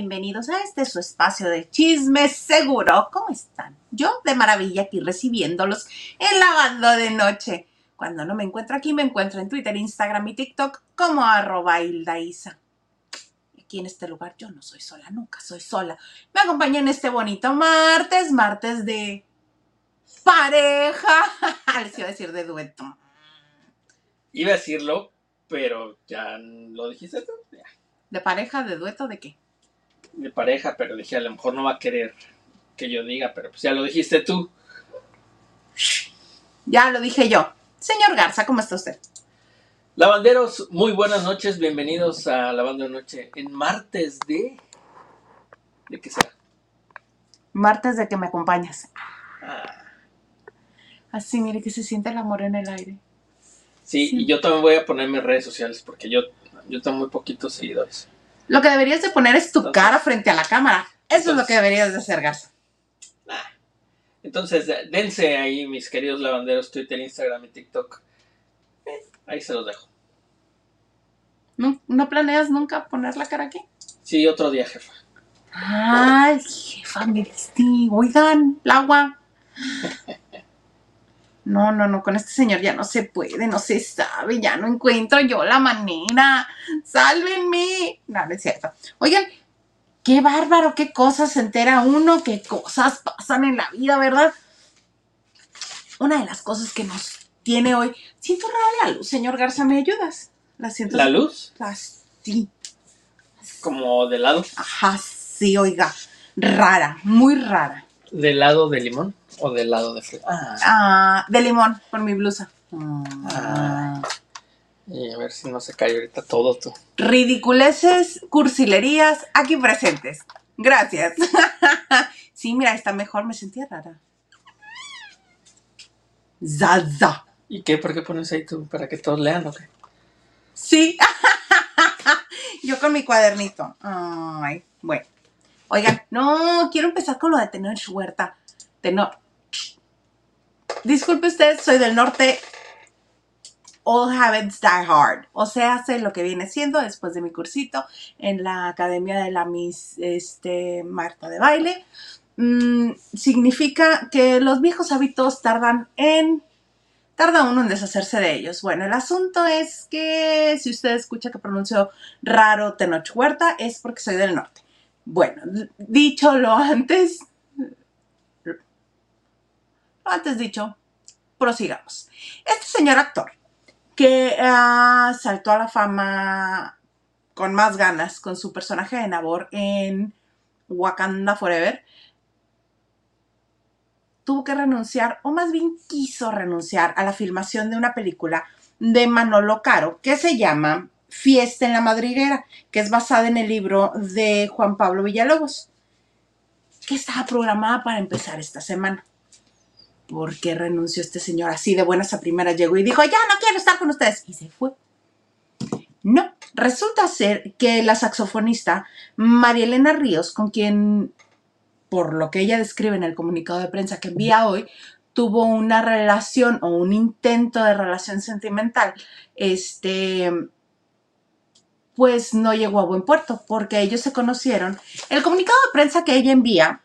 bienvenidos a este su espacio de chisme seguro. ¿Cómo están? Yo de maravilla aquí recibiéndolos en lavando de noche. Cuando no me encuentro aquí, me encuentro en Twitter, Instagram y TikTok como arroba Hildaísa. Aquí en este lugar yo no soy sola, nunca soy sola. Me acompaña en este bonito martes, martes de pareja. Les iba a decir de dueto. Iba a decirlo, pero ya lo dijiste tú. Ya. ¿De pareja, de dueto, de qué? De pareja, pero dije, a lo mejor no va a querer que yo diga, pero pues ya lo dijiste tú. Ya lo dije yo. Señor Garza, ¿cómo está usted? Lavanderos, muy buenas noches, bienvenidos a Lavando de Noche en martes de... ¿De qué será? Martes de que me acompañas. Ah, Así, mire que se siente el amor en el aire. sí, Sí. y yo también voy a poner mis redes sociales porque yo, yo tengo muy poquitos seguidores. Lo que deberías de poner es tu Entonces- cara frente a la cámara. Eso es lo que deberías de hacer, Garza. Entonces, de- dense ahí, mis queridos lavanderos, Twitter, Instagram y TikTok. Eh, ahí se los dejo. ¿No, no planeas nunca poner la cara aquí? Sí, otro día, jefa. Ay, jefa, me diste. Oigan, el agua. No, no, no, con este señor ya no se puede, no se sabe, ya no encuentro yo la manera. Sálvenme. No, no es cierto. Oigan, qué bárbaro, qué cosas se entera uno, qué cosas pasan en la vida, ¿verdad? Una de las cosas que nos tiene hoy. Siento rara la luz, señor Garza, ¿me ayudas? La siento. La luz, Así. como del lado, Ajá, sí, oiga. Rara, muy rara. del lado de limón o del lado de fresa. Ah, Ah, de limón, por mi blusa. Ah. y a ver si no se cae ahorita todo tú. Ridiculeces, cursilerías, aquí presentes. Gracias. sí, mira, está mejor, me sentía rara. Zaza. ¿Y qué? ¿Por qué pones ahí tú? ¿Para que todos lean o qué? Sí. Yo con mi cuadernito. Ay, bueno. Oigan, no, quiero empezar con lo de Tenor Huerta. Tenor. Disculpe usted, soy del norte. All habits die hard. O sea, hace lo que viene siendo después de mi cursito en la Academia de la Miss este, Marta de Baile. Mm, significa que los viejos hábitos tardan en tarda uno en deshacerse de ellos. Bueno, el asunto es que si usted escucha que pronuncio raro Tenoch Huerta es porque soy del norte. Bueno, dicho lo antes, antes dicho, prosigamos. Este señor actor que ah, saltó a la fama con más ganas con su personaje de Nabor en Wakanda Forever, tuvo que renunciar, o más bien quiso renunciar a la filmación de una película de Manolo Caro que se llama Fiesta en la Madriguera, que es basada en el libro de Juan Pablo Villalobos, que estaba programada para empezar esta semana. ¿Por qué renunció este señor así de buenas a primeras? Llegó y dijo, ya no quiero estar con ustedes. Y se fue. No, resulta ser que la saxofonista María Elena Ríos, con quien por lo que ella describe en el comunicado de prensa que envía hoy, tuvo una relación o un intento de relación sentimental, este, pues no llegó a buen puerto, porque ellos se conocieron. El comunicado de prensa que ella envía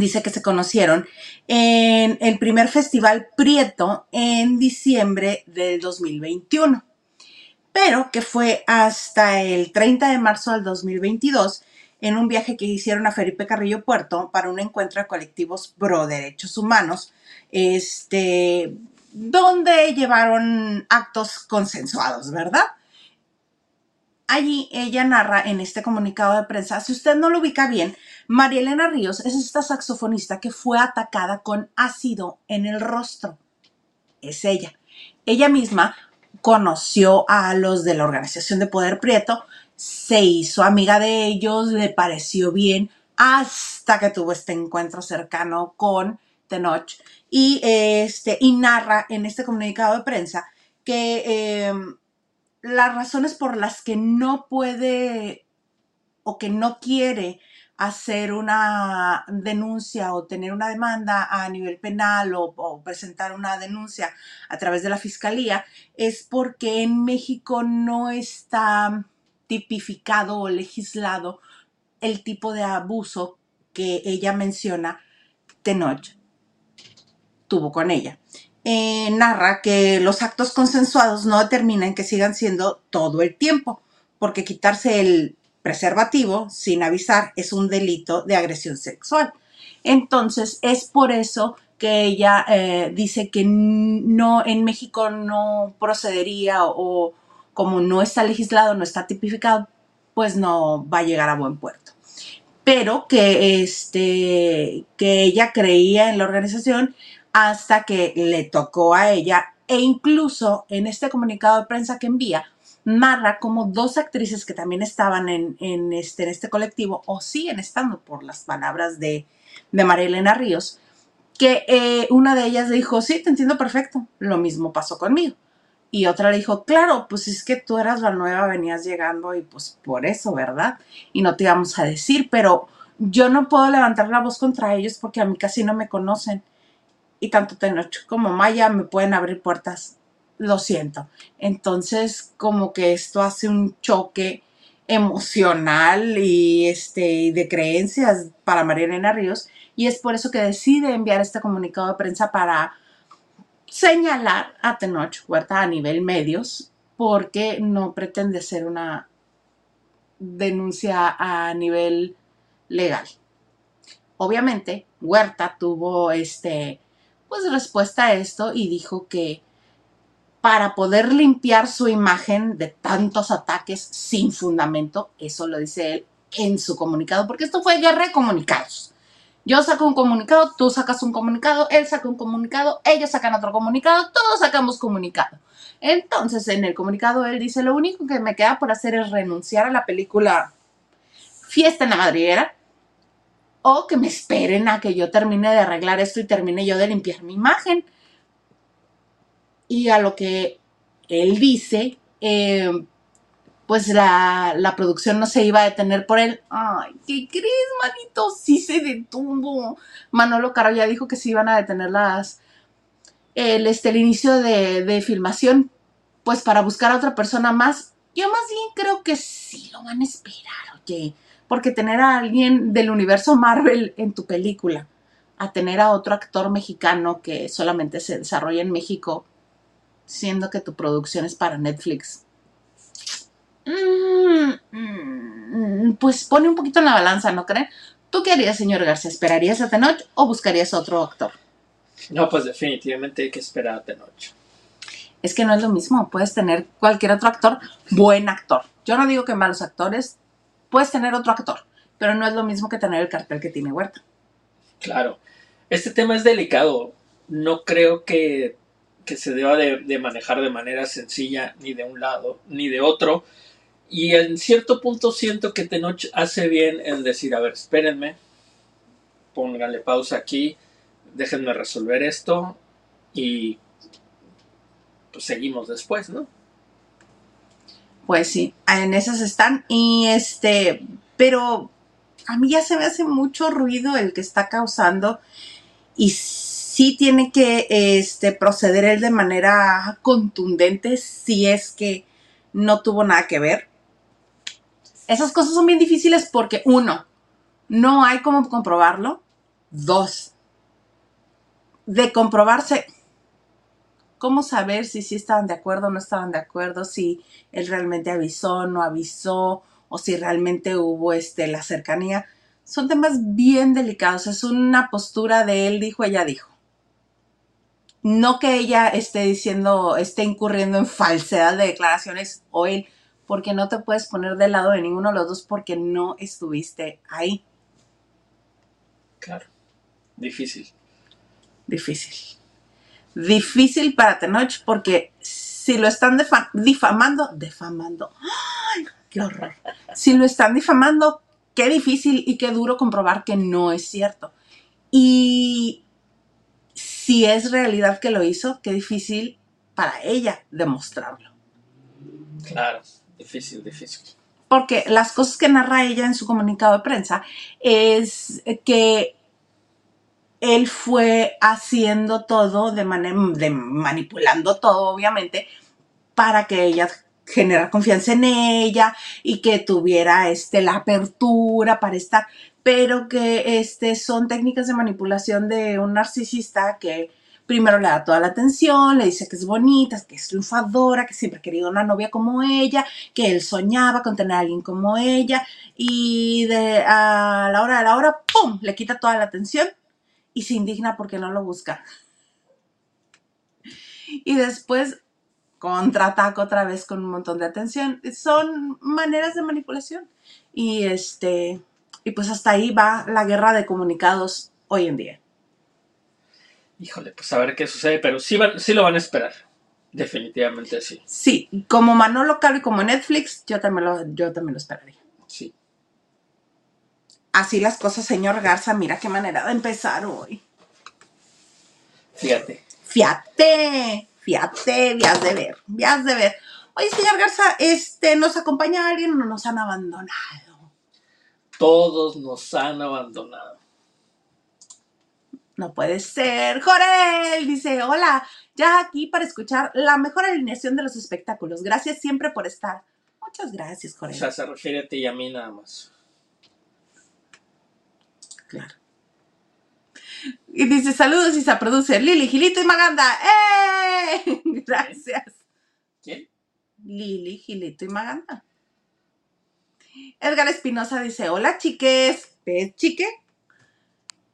dice que se conocieron en el primer festival Prieto en diciembre del 2021, pero que fue hasta el 30 de marzo del 2022 en un viaje que hicieron a Felipe Carrillo Puerto para un encuentro de colectivos pro derechos humanos, este, donde llevaron actos consensuados, ¿verdad? Allí ella narra en este comunicado de prensa, si usted no lo ubica bien, María Elena Ríos es esta saxofonista que fue atacada con ácido en el rostro. Es ella. Ella misma conoció a los de la Organización de Poder Prieto, se hizo amiga de ellos, le pareció bien, hasta que tuvo este encuentro cercano con Tenoch y, este, y narra en este comunicado de prensa que eh, las razones por las que no puede o que no quiere hacer una denuncia o tener una demanda a nivel penal o, presentar una denuncia a través de la fiscalía es porque en México no está tipificado o legislado el tipo de abuso que ella menciona Tenoch tuvo con ella. Eh, narra que los actos consensuados no determinan que sigan siendo todo el tiempo, porque quitarse el preservativo sin avisar es un delito de agresión sexual. Entonces, es por eso que ella eh, dice que no en México no procedería o, como no está legislado, no está tipificado, pues no va a llegar a buen puerto. Pero que, este, que ella creía en la organización hasta que le tocó a ella e incluso en este comunicado de prensa que envía, narra como dos actrices que también estaban en, este, en este colectivo o siguen estando por las palabras de, de María Elena Ríos, que eh, una de ellas le dijo, sí, te entiendo perfecto, lo mismo pasó conmigo. Y otra le dijo, claro, pues es que tú eras la nueva, venías llegando y pues por eso, ¿verdad? Y no te íbamos a decir, pero yo no puedo levantar la voz contra ellos porque a mí casi no me conocen. Y tanto Tenoch como Maya me pueden abrir puertas, lo siento. Entonces, como que esto hace un choque emocional y este de creencias para María Elena Ríos y es por eso que decide enviar este comunicado de prensa para señalar a Tenoch Huerta a nivel medios porque no pretende ser una denuncia a nivel legal. Obviamente, Huerta tuvo este pues respuesta a esto y dijo que para poder limpiar su imagen de tantos ataques sin fundamento, eso lo dice él en su comunicado, porque esto fue guerra de comunicados. Yo saco un comunicado, tú sacas un comunicado, él saca un comunicado, ellos sacan otro comunicado, todos sacamos comunicado. Entonces, en el comunicado él dice, lo único que me queda por hacer es renunciar a la película Fiesta en la Madriguera o que me esperen a que yo termine de arreglar esto y termine yo de limpiar mi imagen. Y a lo que él dice, eh, pues la, producción no se iba a detener por él. Ay, ¿qué crees, manito? Sí se detuvo. Manolo Caro ya dijo que se iban a detener las, el, este, el inicio de, de filmación, pues para buscar a otra persona más. Yo más bien creo que sí lo van a esperar, oye. Porque tener a alguien del universo Marvel en tu película, a tener a otro actor mexicano que solamente se desarrolla en México, siendo que tu producción es para Netflix, Mm, pues pone un poquito en la balanza, ¿no creen? ¿Tú qué harías, señor García? ¿Esperarías a Tenoch o buscarías otro actor? No, pues definitivamente hay que esperar a Tenoch. Es que no es lo mismo. Puedes tener cualquier otro actor, buen actor. Yo no digo que malos actores, puedes tener otro actor, pero no es lo mismo que tener el cartel que tiene Huerta. Claro. Este tema es delicado. No creo que, se deba de manejar de manera sencilla ni de un lado ni de otro y en cierto punto siento que Tenoch hace bien en decir, a ver, espérenme, pónganle pausa aquí, déjenme resolver esto y pues seguimos después, ¿no? Pues sí, en esas están y este, pero a mí ya se me hace mucho ruido el que está causando y sí tiene que este, proceder él de manera contundente si es que no tuvo nada que ver esas cosas son bien difíciles porque, uno, no hay cómo comprobarlo. Dos, de comprobarse, ¿cómo saber si sí estaban de acuerdo o no estaban de acuerdo? Si él realmente avisó, no avisó, o si realmente hubo este, la cercanía. Son temas bien delicados. Es una postura de él dijo, ella dijo. No que ella esté diciendo, esté incurriendo en falsedad de declaraciones o él porque no te puedes poner del lado de ninguno de los dos porque no estuviste ahí. Claro, difícil. Difícil. Difícil para Tenoch porque si lo están difamando, difamando, ¡ay, qué horror! Si lo están difamando, qué difícil y qué duro comprobar que no es cierto. Y si es realidad que lo hizo, qué difícil para ella demostrarlo. Claro. Difícil, difícil. Porque las cosas que narra ella en su comunicado de prensa es que él fue haciendo todo de manera, de manipulando todo, obviamente, para que ella generar confianza en ella y que tuviera este, la apertura para estar, pero que este, son técnicas de manipulación de un narcisista que primero le da toda la atención, le dice que es bonita, que es triunfadora, que siempre ha querido una novia como ella, que él soñaba con tener a alguien como ella y a la hora de la hora, ¡pum!, le quita toda la atención y se indigna porque no lo busca. Y después contraataca otra vez con un montón de atención. Son maneras de manipulación. Y este, y pues hasta ahí va la guerra de comunicados hoy en día. Híjole, pues a ver qué sucede, pero sí, van, sí lo van a esperar. Definitivamente sí. Sí, como Manolo Caro y como Netflix, yo también lo, yo también lo esperaría. Sí. Así las cosas, señor Garza, mira qué manera de empezar hoy. Fíjate. Fíjate, fíjate, vías de ver, vías de ver. Oye, señor Garza, este, ¿nos acompaña alguien o nos han abandonado? Todos nos han abandonado. No puede ser. Jorel dice, hola, ya aquí para escuchar la mejor alineación de los espectáculos. Gracias siempre por estar. Muchas gracias, O Jorel. sea, se refiere a ti y a mí nada más. Claro. Y dice, saludos y se produce Lili, Gilito y Maganda. ¡Eh! Gracias. ¿Quién? Lili, Gilito y Maganda. Edgar Espinosa dice, hola chiques. ¿Ves, chique?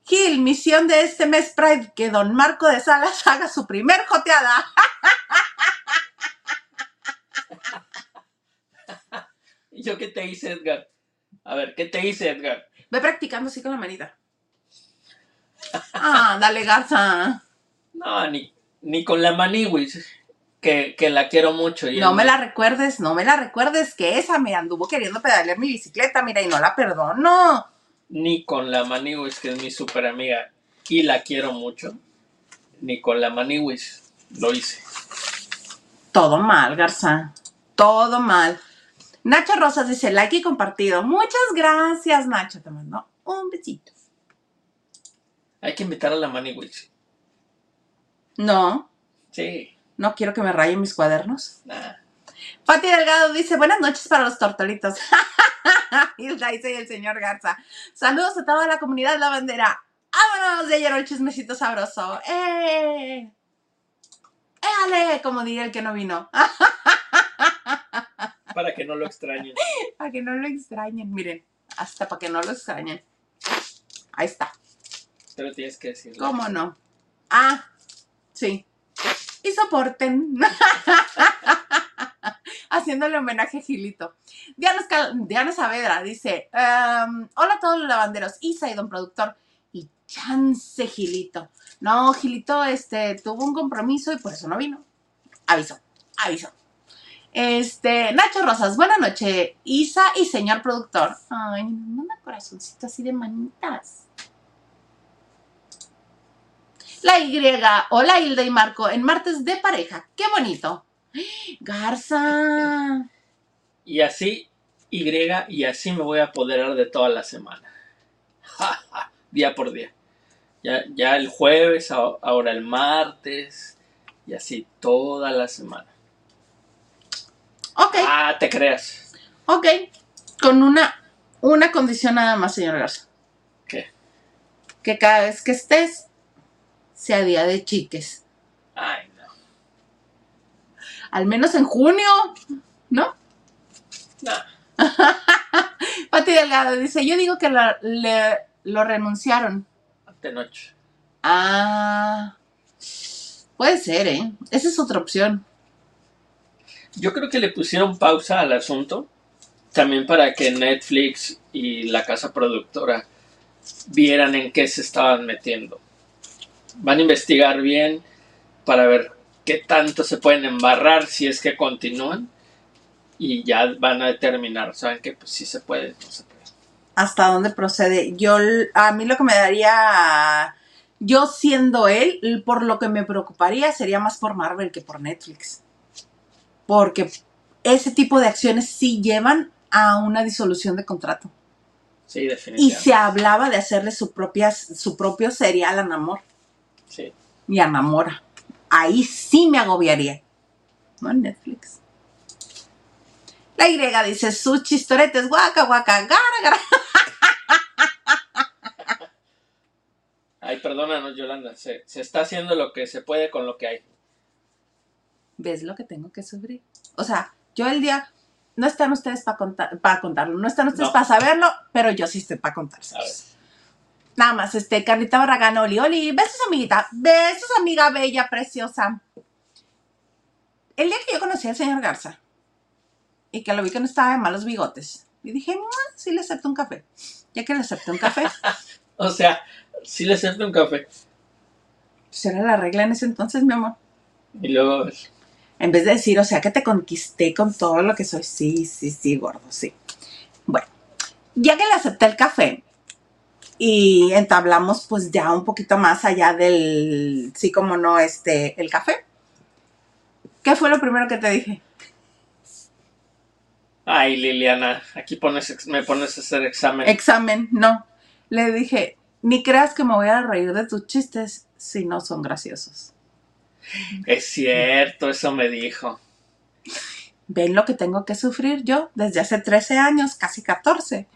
Gil, misión de este mes Pride, que don Marco de Salas haga su primer joteada. ¿Y yo qué te hice, Edgar? A ver, ¿qué te hice, Edgar? Ve practicando así con la manita. Ah, dale, Garza. No, ni, ni con la maniwis, que, que la quiero mucho. Y No me la recuerdes, no me la recuerdes, que esa me anduvo queriendo pedalear mi bicicleta, mira, y no la perdono. Ni con la maniwis, que es mi super amiga, y la quiero mucho. Ni con la maniwis lo hice. Todo mal, Garza. Todo mal. Nacho Rosas dice like y compartido. Muchas gracias, Nacho. Te mando un besito. Hay que invitar a la maniwis. No, Sí, no quiero que me rayen mis cuadernos. nah. Pati Delgado dice buenas noches para los tortolitos. Hilda dice y el señor Garza. Saludos a toda la comunidad La Bandera. ¡Vámonos! Ya llegó el chismecito sabroso. ¡Eh! ¡Éale! Como diría el que no vino. Para que no lo extrañen. para que no lo extrañen. Miren, hasta para que no lo extrañen. Ahí está. Pero tienes que decirlo. ¿Cómo no? Ah, sí. Y soporten. Haciéndole homenaje a Gilito. Diana, Diana Saavedra dice: ehm, Hola a todos los lavanderos. Isa y don productor. Y chance Gilito. No, Gilito este, tuvo un compromiso y por eso no vino. Aviso, aviso. Este, Nacho Rosas, buena noche. Isa y señor productor. Ay, manda corazoncito así de manitas. La Y, hola Hilda y Marco, en martes de pareja. ¡Qué bonito! Garza. Y así, Y, y así me voy a apoderar de toda la semana. día por día. Ya, ya el jueves, ahora el martes, y así toda la semana. Ok, Ah, te creas. ok. Con una, una condición nada más, señor Garza. ¿Qué? Que cada vez que estés, sea día de chiques. Ay, no. Al menos en junio, ¿no? No. Pati Delgado dice, yo digo que lo, le- lo renunciaron. De noche. Ah, puede ser, ¿eh? Esa es otra opción. Yo creo que le pusieron pausa al asunto. También para que Netflix y la casa productora vieran en qué se estaban metiendo. Van a investigar bien para ver qué tanto se pueden embarrar si es que continúan. Y ya van a determinar, ¿saben qué? Pues sí se puede, no se puede. ¿Hasta dónde procede? Yo, a mí lo que me daría, yo siendo él, por lo que me preocuparía sería más por Marvel que por Netflix. Porque ese tipo de acciones sí llevan a una disolución de contrato. Sí, Y definitivamente. se hablaba de hacerle su, propia, su propio serial a Namor Sí. y. Ahí sí me agobiaría. No en Netflix. La Y dice sus chistoretes, guaca, guaca, gara, gara. Ay, perdónanos, Yolanda. Se, se está haciendo lo que se puede con lo que hay. ¿Ves lo que tengo que sufrir? O sea, yo el día, no están ustedes para contar, para contarlo, no están ustedes No. para saberlo, pero yo sí estoy para contárselo. Nada más, este, Carlita Barragán, Oli, Oli, besos, amiguita, besos, amiga bella, preciosa. El día que yo conocí al señor Garza y que lo vi que no estaba de malos bigotes, y dije, "Mua, sí le acepto un café. Ya que le acepté un café, O sea, sí le sirve un café. pues era la regla en ese entonces, mi amor. Y luego, En vez de decir, o sea, que te conquisté con todo lo que soy. Sí, sí, sí, gordo, sí. Bueno, ya que le acepté el café y entablamos pues ya un poquito más allá del, sí como no, este, el café. ¿Qué fue lo primero que te dije? ay, Liliana, aquí pones, me pones a hacer examen. Examen, no. Le dije, ni creas que me voy a reír de tus chistes si no son graciosos. es cierto, eso me dijo. ¿Ven lo que tengo que sufrir yo desde hace 13 años, casi 14?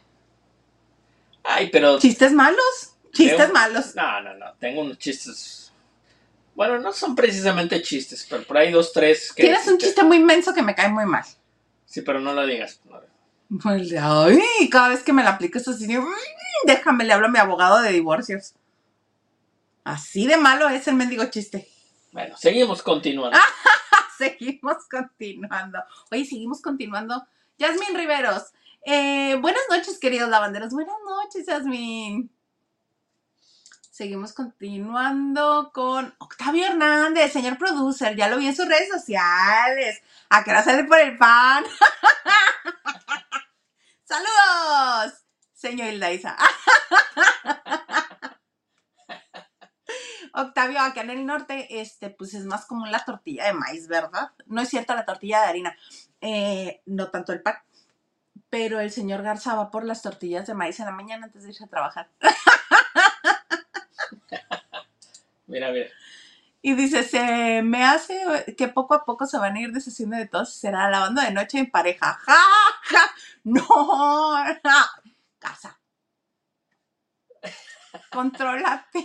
Ay, pero. Chistes malos, chistes malos. No, no, no. Tengo unos chistes. Bueno, no son precisamente chistes, pero por ahí dos, tres. Que Tienes un chiste muy inmenso que me cae muy mal. Sí, pero no lo digas. Pues, ay, cada vez que me la aplico es así, de, "Mm, déjame, le hablo a mi abogado de divorcios. Así de malo es el mendigo chiste. Bueno, seguimos continuando. seguimos continuando. Oye, seguimos continuando. Yasmín Riveros. Eh, buenas noches, queridos lavanderos. Buenas noches, Yasmín. Seguimos continuando con Octavio Hernández, señor producer. Ya lo vi en sus redes sociales. ¿A qué hora sale por el pan? ¡Saludos! Señor Hilda Octavio, acá en el norte, este, pues es más común la tortilla de maíz, ¿verdad? No es cierto la tortilla de harina, eh, no tanto el pan. Pero el señor Garza va por las tortillas de maíz en la mañana antes de irse a trabajar. Mira, mira. Y dice, se me hace que poco a poco se van a ir deshaciendo de todos. Será lavando de noche en pareja. ¡Ja, ja! ¡No! Casa. Contrólate,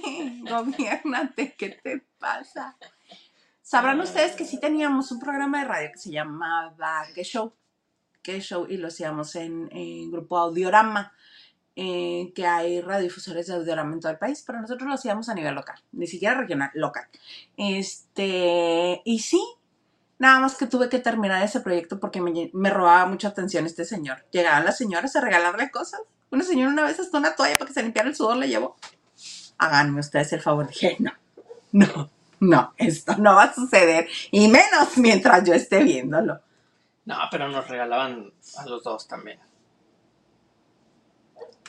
gobiernate, ¿qué te pasa? Sabrán ustedes que sí teníamos un programa de radio que se llamaba ¿Qué Show? ¿Qué Show? Y lo hacíamos en, Grupo Audiorama, eh, que hay radiodifusores de Audiorama en todo el país, pero nosotros lo hacíamos a nivel local, ni siquiera regional, local. Este, y sí, nada más que tuve que terminar ese proyecto porque me, me robaba mucha atención este señor. Llegaban las señoras a regalarle cosas. Una señora una vez hasta una toalla para que se limpiara el sudor le llevó. Háganme ustedes el favor. Dije, no, no, no, esto no va a suceder. Y menos mientras yo esté viéndolo. No, pero nos regalaban a los dos también.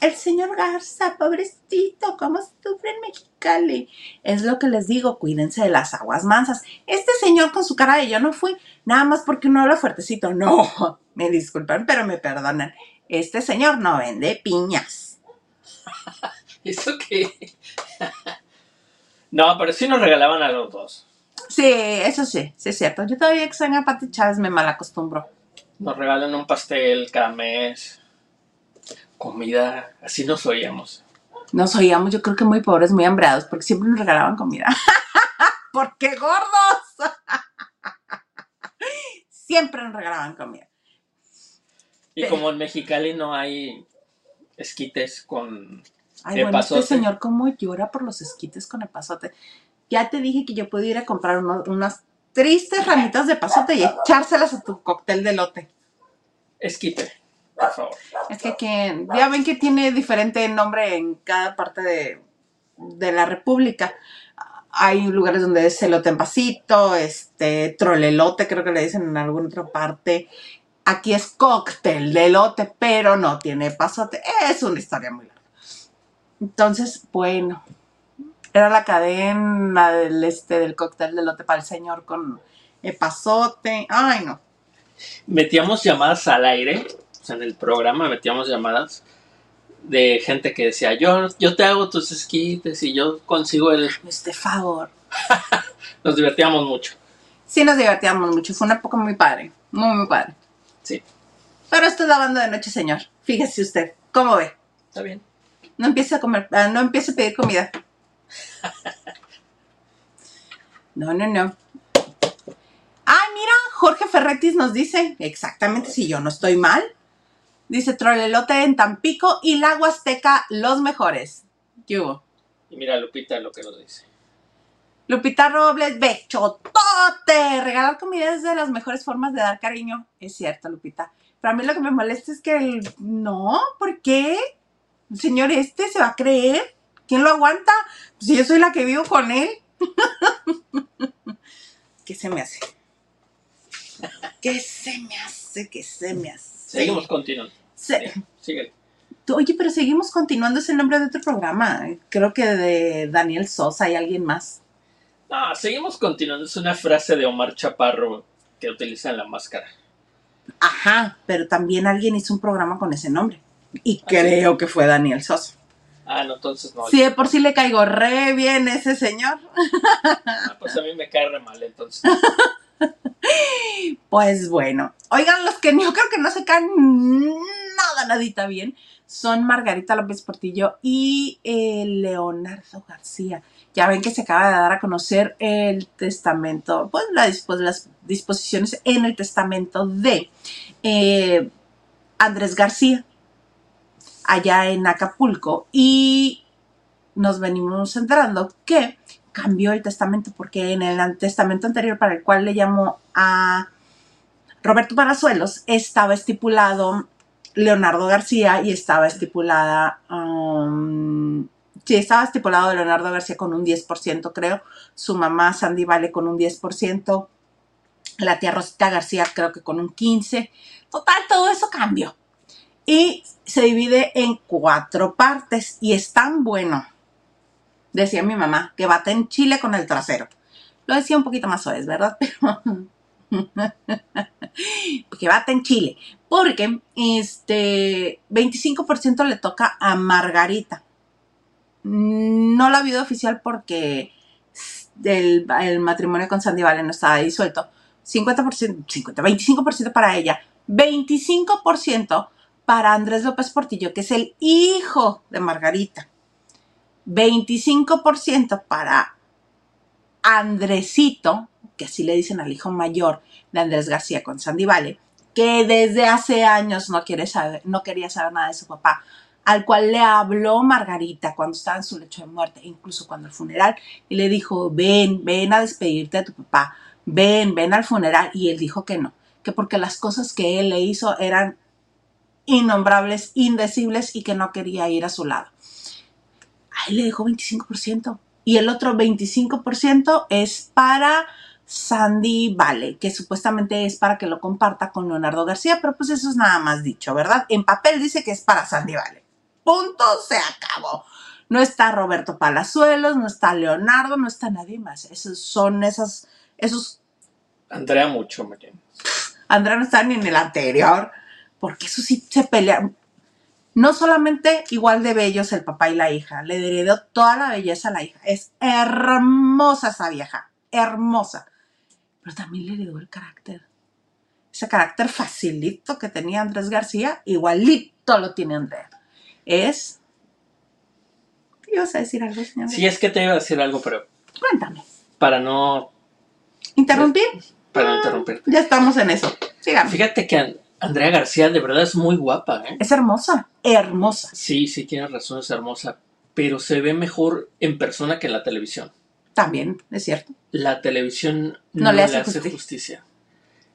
El señor Garza, pobrecito, cómo sufre en Mexicali. Es lo que les digo, cuídense de las aguas mansas. Este señor con su cara de yo no fui, nada más porque no habla fuertecito. No, me disculpan, pero me perdonan. Este señor no vende piñas. ¿Eso qué? no, pero sí nos regalaban a los dos. Sí, eso sí, sí es cierto. Yo todavía extraño a Pati Chávez, me malacostumbro. Nos regalan un pastel cada mes. Comida, así nos oíamos. Nos oíamos, yo creo que muy pobres, muy hambreados, porque siempre nos regalaban comida. ¡Porque gordos! siempre nos regalaban comida. Y como en Mexicali no hay esquites con... Ay, Eh, bueno, este señor cómo llora por los esquites con el pasote. Ya te dije que yo puedo ir a comprar unas tristes ramitas de pasote y echárselas a tu cóctel de lote. Esquite, por favor. Es que, que ya ven que tiene diferente nombre en cada parte de, de la República. Hay lugares donde es elote en pasito, este, trolelote, creo que le dicen en alguna otra parte. Aquí es cóctel de elote, pero no tiene pasote. Es una historia muy larga. Entonces, bueno, era la cadena del, este, del cóctel de elote para el señor con el pasote. Ay, no. Metíamos llamadas al aire, o sea, en el programa metíamos llamadas de gente que decía, yo, yo te hago tus esquites y yo consigo el... Este favor. Nos divertíamos mucho. Sí, nos divertíamos mucho. Fue una época muy padre. Muy, muy padre. Sí. Pero esto es lavando de noche, señor. Fíjese usted. ¿Cómo ve? Está bien. No empiece a comer, ah, no empiece a pedir comida. No, no, no. Ah, mira, Jorge Ferretis nos dice, exactamente, si yo no estoy mal. Dice Trolelote en Tampico y Lago Azteca, los mejores. ¿Qué hubo? Y mira, Lupita, lo que nos dice. Lupita Robles, bechotote. Regalar comida es de las mejores formas de dar cariño. Es cierto, Lupita. Pero a mí lo que me molesta es que el... No, ¿por qué? El señor este se va a creer. ¿Quién lo aguanta? Pues si yo soy la que vivo con él. ¿Qué se me hace? ¿Qué se me hace? ¿Qué se me hace? Seguimos continuando. Se- Síguele. Oye, pero seguimos continuando ese nombre de otro programa. Creo que de Daniel Sosa y alguien más. No, seguimos continuando. Es una frase de Omar Chaparro que utiliza en la máscara. Ajá, pero también alguien hizo un programa con ese nombre. Y creo que fue Daniel Sosa. Ah, no, entonces no. Sí, de por sí le caigo re bien ese señor. Ah, pues a mí me cae re mal, entonces. Pues bueno, oigan, los que yo creo que no se caen nada, nadita bien, son Margarita López Portillo y eh, Leonardo García. Ya ven que se acaba de dar a conocer el testamento, pues, la dispo- las disposiciones en el testamento de eh, Andrés García, allá en Acapulco, y nos venimos enterando que cambió el testamento porque en el testamento anterior para el cual le llamó a Roberto Parazuelos estaba estipulado Leonardo García y estaba estipulada um, sí, estaba estipulado Leonardo García con un 10% creo, su mamá Sandy Vale con un 10%, la tía Rosita García creo que con un 15%, total, todo eso cambió. Y se divide en cuatro partes y es tan bueno decía mi mamá, que bate en chile con el trasero. Lo decía un poquito más suave, ¿verdad? Pero que bate en chile. Porque este 25% le toca a Margarita. No la vida oficial porque el, el matrimonio con Sandy Vale no estaba disuelto. 50%, 50, 25% para ella. 25% para Andrés López Portillo, que es el hijo de Margarita. 25% para Andresito, que así le dicen al hijo mayor de Andrés García con Sandy Vale, que desde hace años no, quiere saber, no quería saber nada de su papá, al cual le habló Margarita cuando estaba en su lecho de muerte, incluso cuando el funeral, y le dijo, ven, ven a despedirte de tu papá, ven, ven al funeral, y él dijo que no, que porque las cosas que él le hizo eran innombrables, indecibles, y que no quería ir a su lado ahí le dejó 25%. Y el otro 25% es para Sandy Vale, que supuestamente es para que lo comparta con Leonardo García, pero pues eso es nada más dicho, ¿verdad? En papel dice que es para Sandy Vale. Punto, se acabó. No está Roberto Palazuelos, no está Leonardo, no está nadie más. Esos son esas, esos, Andrea mucho. Andrea no está ni en el anterior, porque eso sí se pelean. No solamente igual de bellos el papá y la hija, le heredó toda la belleza a la hija. Es hermosa esa vieja, hermosa. Pero también le heredó el carácter. Ese carácter facilito que tenía Andrés García, igualito lo tiene Andrea. Es... ¿Ibas a decir algo, señor? Sí, es que te iba a decir algo, pero Cuéntame. para no, ¿Interrumpir? para no interrumpirte. Ya estamos en eso. Sígame. Fíjate que Andrea García de verdad es muy guapa, ¿eh? Es hermosa, hermosa. Sí, sí, tienes razón, es hermosa. Pero se ve mejor en persona que en la televisión. También, es cierto. La televisión No no, le le hace hace, justicia. justicia.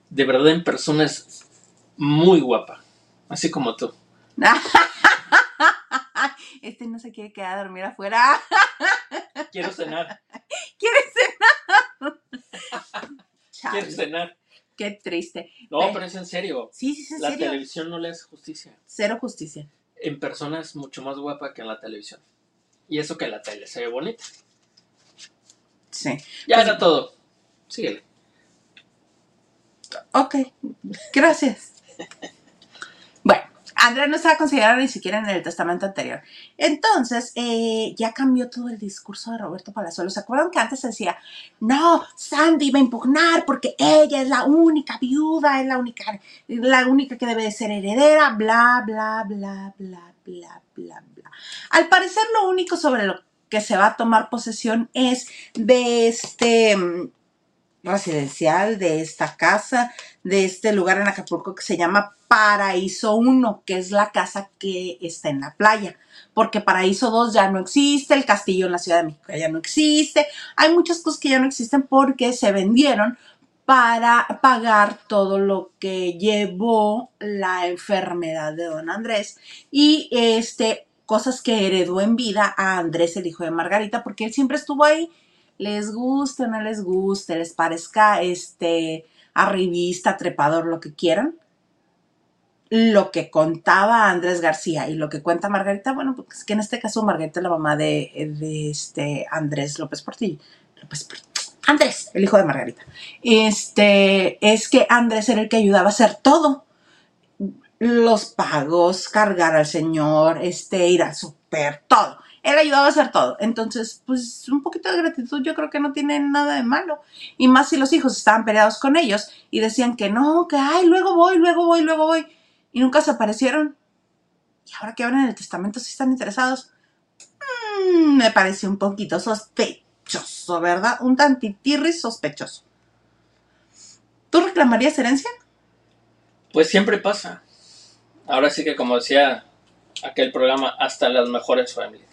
De verdad en persona es muy guapa. Así como tú. Este no se quiere quedar a dormir afuera. Quiero cenar. ¿Quieres cenar? Chale, Quiero cenar. Qué triste. No, pero es en serio. Sí, sí, sí, en La serio. televisión no le hace justicia. Cero justicia. En persona es mucho más guapa que en la televisión. Y eso que la tele se ve bonita. Sí. Ya Pues- era todo. Síguele. Ok. Gracias. Andrea no estaba considerada ni siquiera en el testamento anterior. Entonces, eh, ya cambió todo el discurso de Roberto Palazuelos. ¿Se acuerdan que antes decía, no, Sandy va a impugnar porque ella es la única viuda, es la única, la única que debe de ser heredera, bla, bla, bla, bla, bla, bla, bla. Al parecer, lo único sobre lo que se va a tomar posesión es de este mm, residencial, de esta casa, de este lugar en Acapulco que se llama Paraíso 1, que es la casa que está en la playa, porque Paraíso 2 ya no existe, el castillo en la Ciudad de México ya no existe, hay muchas cosas que ya no existen porque se vendieron para pagar todo lo que llevó la enfermedad de don Andrés y este cosas que heredó en vida a Andrés, el hijo de Margarita, porque él siempre estuvo ahí. Les guste o no les guste, les parezca este arribista, trepador, lo que quieran. Lo que contaba Andrés García y lo que cuenta Margarita, bueno, pues que en este caso Margarita es la mamá de, este Andrés López Portillo. López. Andrés, el hijo de Margarita. Este, es que Andrés era el que ayudaba a hacer todo. Los pagos, cargar al señor, este, ir al super, todo él ayudaba a hacer todo. Entonces, pues un poquito de gratitud yo creo que no tiene nada de malo. Y más si los hijos estaban peleados con ellos y decían que no, que ay, luego voy, luego voy, luego voy. Y nunca se aparecieron. Y ahora que abren el testamento, si están interesados. Mm, me parece un poquito sospechoso, ¿verdad? Un tantitirri sospechoso. ¿Tú reclamarías herencia? Pues siempre pasa. Ahora sí que como decía aquel programa, hasta las mejores familias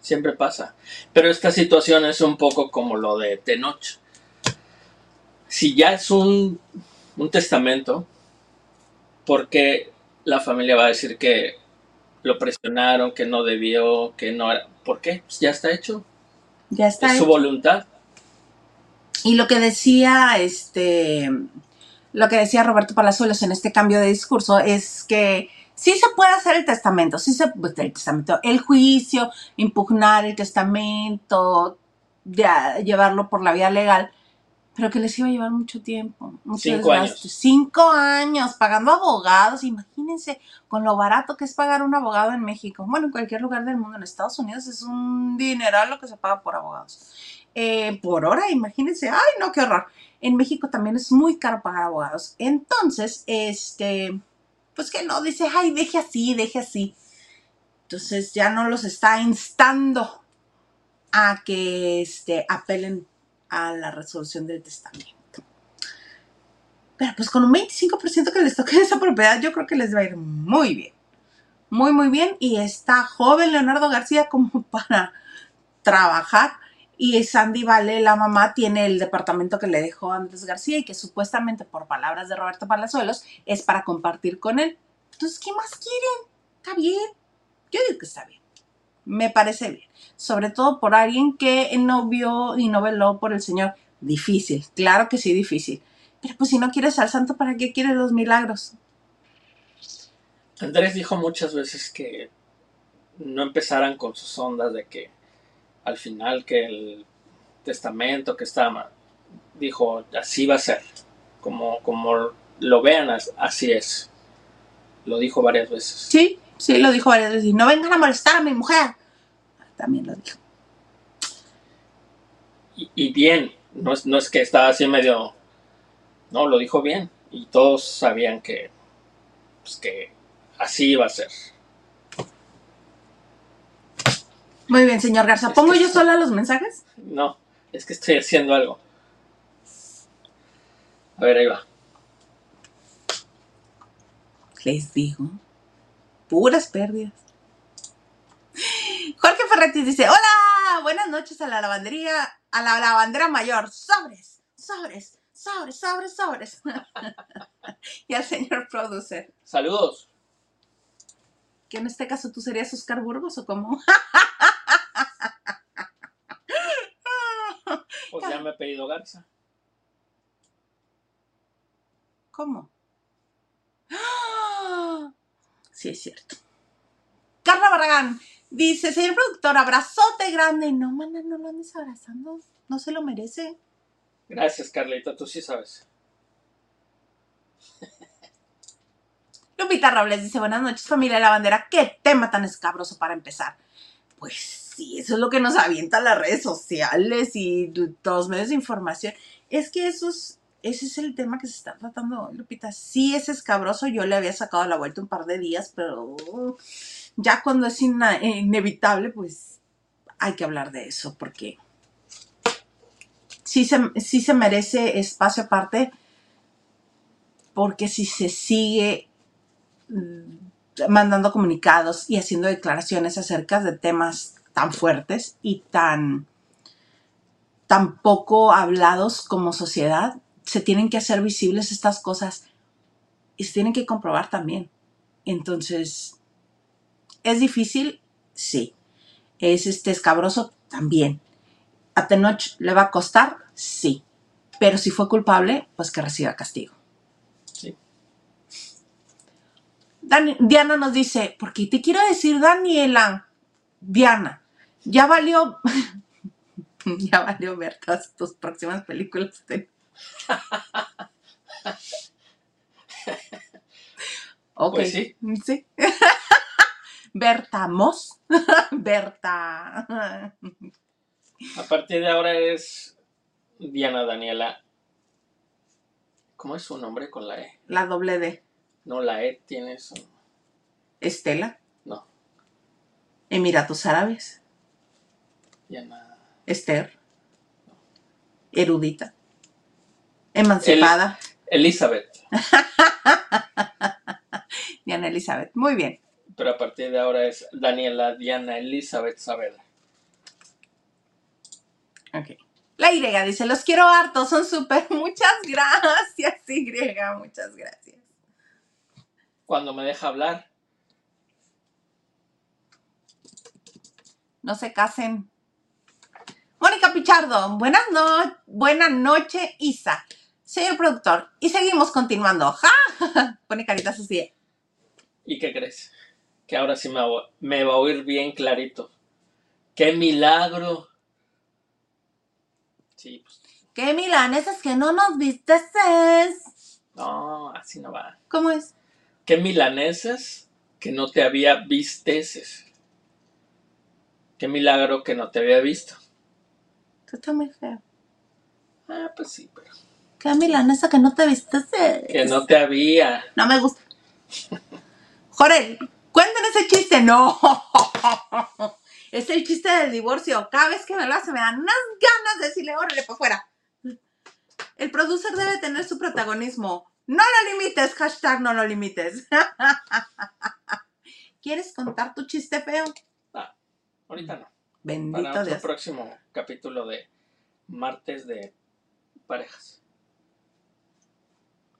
siempre pasa. Pero esta situación es un poco como lo de Tenoch. Si ya es un, un testamento, porque la familia va a decir que lo presionaron, que no debió, que no era? ¿Por qué? Pues ya está hecho. Ya está. Es su voluntad. Y lo que decía este lo que decía Roberto Palazuelos en este cambio de discurso es que sí se puede hacer el testamento, sí se pues, el testamento, el juicio, impugnar el testamento, llevarlo por la vía legal, pero que les iba a llevar mucho tiempo. Cinco años. Cinco años pagando abogados, imagínense con lo barato que es pagar un abogado en México. Bueno, en cualquier lugar del mundo, en Estados Unidos es un dineral lo que se paga por abogados. Eh, por hora, imagínense, ay no, qué horror. En México también es muy caro pagar abogados. Entonces, este, pues que no, dice, ay, deje así, deje así. Entonces ya no los está instando a que este, apelen a la resolución del testamento. Pero pues con un 25% que les toque esa propiedad, yo creo que les va a ir muy bien. Muy, muy bien. Y está joven Leonardo García como para trabajar y Sandy Vale, la mamá, tiene el departamento que le dejó Andrés García y que supuestamente, por palabras de Roberto Palazuelos, es para compartir con él. Entonces, ¿qué más quieren? Está bien. Yo digo que está bien. Me parece bien. Sobre todo por alguien que no vio y no veló por el Señor. Difícil, claro que sí, difícil. Pero pues si no quieres al santo, ¿para qué quieres los milagros? Andrés dijo muchas veces que no empezaran con sus ondas de que al final que el testamento que estaba, dijo, así va a ser, como, como lo vean, así es. Lo dijo varias veces. Sí, sí, lo dijo varias veces. Y no vengan a molestar a mi mujer. También lo dijo. Y, bien, no es, no es que estaba así medio... No, lo dijo bien. Y todos sabían que, pues, que así iba a ser. Muy bien, señor Garza. ¿Pongo yo sola los mensajes? No, es que estoy haciendo algo. A ver, ahí va. Les digo, puras pérdidas. Jorge Ferretti dice, hola, buenas noches a la lavandería, a la lavandera mayor. Sobres, sobres, sobres, sobres, sobres. y al señor producer. Saludos. Que en este caso tú serías Oscar Burgos o cómo? Pues ya me he pedido Garza. ¿Cómo? Sí, es cierto. Carla Barragán dice, señor productor, abrazote grande. No, mana, no lo andes abrazando. No se lo merece. Gracias, Carlita, tú sí sabes. Lupita Robles dice, buenas noches familia de la bandera, qué tema tan escabroso para empezar. Pues sí, eso es lo que nos avienta las redes sociales y todos los medios de información. Es que eso es, ese es el tema que se está tratando, Lupita. Sí es escabroso, yo le había sacado la vuelta un par de días, pero ya cuando es inevitable, pues hay que hablar de eso, porque sí se, sí se merece espacio aparte, porque si se sigue mm, mandando comunicados y haciendo declaraciones acerca de temas tan fuertes y tan, tan poco hablados como sociedad, se tienen que hacer visibles estas cosas y se tienen que comprobar también. Entonces, ¿es difícil? Sí. ¿Es este escabroso? También. ¿A Tenoch le va a costar? Sí. Pero si fue culpable, pues que reciba castigo. Sí. Diana nos dice, porque te quiero decir, Daniela, Diana, ya valió, ya valió ver todas tus próximas películas. Ok. Pues sí. Sí. Berta Moss. Berta. A partir de ahora es Diana Daniela. ¿Cómo es su nombre con la E? La doble D. No, la E tiene su. ¿Estela? No. Emiratos Árabes. Diana. Esther. Erudita. Emancipada. Elizabeth. Diana Elizabeth. Muy bien. Pero a partir de ahora es Daniela Diana Elizabeth Saavedra. Ok. La Y dice, los quiero harto, son súper. Muchas gracias, Y. Muchas gracias. Cuando me deja hablar. No se casen. Mónica Pichardo, buenas noches, buena noche, Isa. Señor productor, y seguimos continuando. ¡Ja! Pone caritas así. ¿Y qué crees? Que ahora sí me va, me va a oír bien clarito. ¡Qué milagro! Sí, pues. ¿Qué milanesas que no nos viste? No, así no va. ¿Cómo es? ¿Qué milanesas que no te había visteces? Qué milagro que no te había visto. Tú estás muy feo. Ah, pues sí, pero. ¿Qué milanesa que no te viste? Que no te había. No me gusta. Jorel, cuéntanos ese chiste. No. Es el chiste del divorcio. Cada vez que me lo hace me dan unas ganas de decirle, órale, para afuera. El producer debe tener su protagonismo. No lo limites, hashtag no lo limites. ¿Quieres contar tu chiste feo? No, ahorita no. Bendito Para otro próximo capítulo de martes de parejas.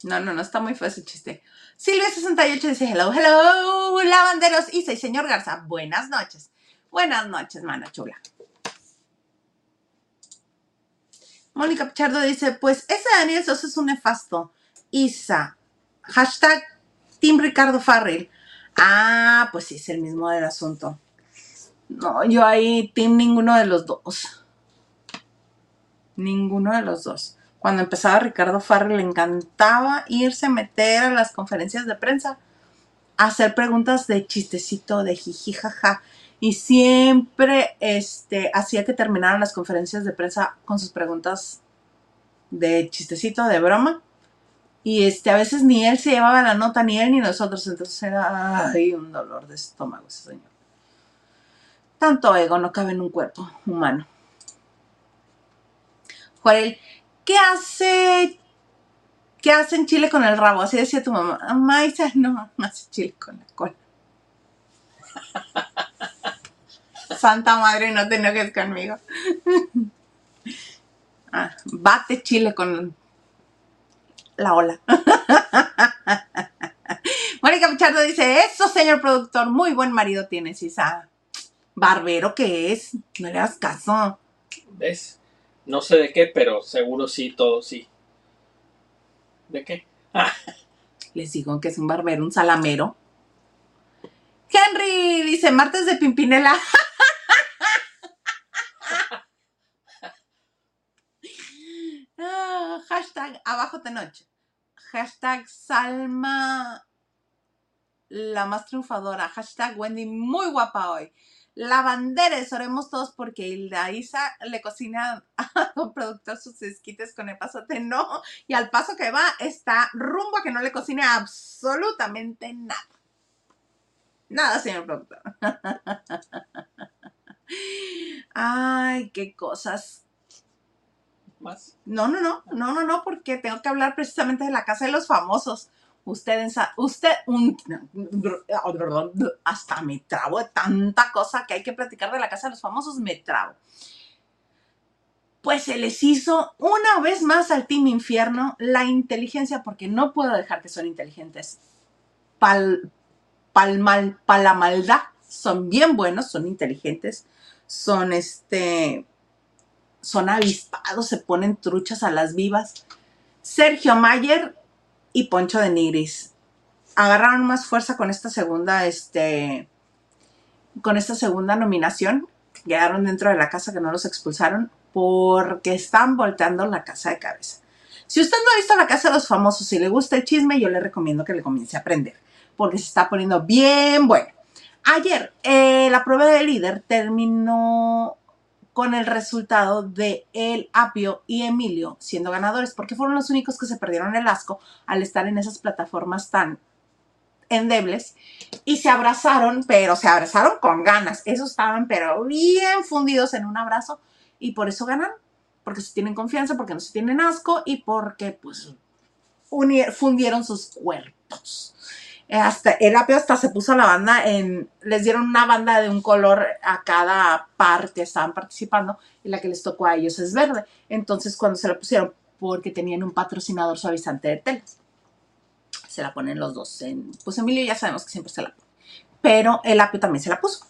No, no, no, está muy feo ese chiste. Silvia68 dice, hello, hello, lavanderos. Y señor Garza, buenas noches. Buenas noches, mana chula. Mónica Pichardo dice, pues ese Daniel Sosa es un nefasto. Isa. Hashtag Team Ricardo Farrell. Ah, pues sí, es el mismo del asunto. No, yo ahí, Team ninguno de los dos. Ninguno de los dos. Cuando empezaba Ricardo Farrell le encantaba irse a meter a las conferencias de prensa hacer preguntas de chistecito, de jiji, jaja y siempre este, hacía que terminaran las conferencias de prensa con sus preguntas de chistecito, de broma. Y este, a veces ni él se llevaba la nota, ni él ni nosotros. Entonces era un dolor de estómago ese señor. Tanto ego no cabe en un cuerpo humano. Joel, ¿qué hace? ¿Qué hace en Chile con el rabo? Así decía tu mamá. Mamá, no, no hace chile con la cola. Santa madre, no te enojes conmigo. Ah, bate chile con la ola. Mónica Pichardo dice, eso señor productor, muy buen marido tienes, Isa. Barbero que es, no le das caso. ¿Ves? No sé de qué, pero seguro sí, todo sí. ¿De qué? Les digo que es un barbero, un salamero. Henry dice, martes de Pimpinela. Ah, hashtag abajo de noche. Hashtag Salma la más triunfadora. Hashtag Wendy, muy guapa hoy. Lavanderes, oremos todos porque Hilda Isa le cocina a un productor sus esquites con el pasote, no. Y al paso que va, está rumbo a que no le cocine absolutamente nada. Nada, señor productor. Ay, qué cosas. Más. No, no, no, no, no, no, porque tengo que hablar precisamente de la casa de los famosos. Usted, usted, un, hasta me trabo de tanta cosa que hay que platicar de la casa de los famosos, me trabo. Pues se les hizo una vez más al Team Infierno la inteligencia, porque no puedo dejar que son inteligentes. Pal, pal mal, para la maldad, son bien buenos, son inteligentes, son este, son avispados, se ponen truchas a las vivas. Sergio Mayer y Poncho de Nigris agarraron más fuerza con esta segunda, este, con esta segunda nominación. Quedaron dentro de la casa que no los expulsaron porque están volteando la casa de cabeza. Si usted no ha visto la casa de los famosos y le gusta el chisme, yo le recomiendo que le comience a aprender porque se está poniendo bien bueno. Ayer, eh, la prueba de líder terminó con el resultado de El Apio y Emilio siendo ganadores, porque fueron los únicos que se perdieron el asco al estar en esas plataformas tan endebles y se abrazaron, pero se abrazaron con ganas. Esos estaban, pero bien fundidos en un abrazo y por eso ganan, porque se tienen confianza, porque no se tienen asco y porque pues fundieron sus cuerpos hasta el apio hasta se puso la banda en, les dieron una banda de un color a cada par que estaban participando y la que les tocó a ellos es verde. Entonces cuando se la pusieron, porque tenían un patrocinador suavizante de telas, se la ponen los dos. En, pues Emilio ya sabemos que siempre se la pone, pero el apio también se la puso.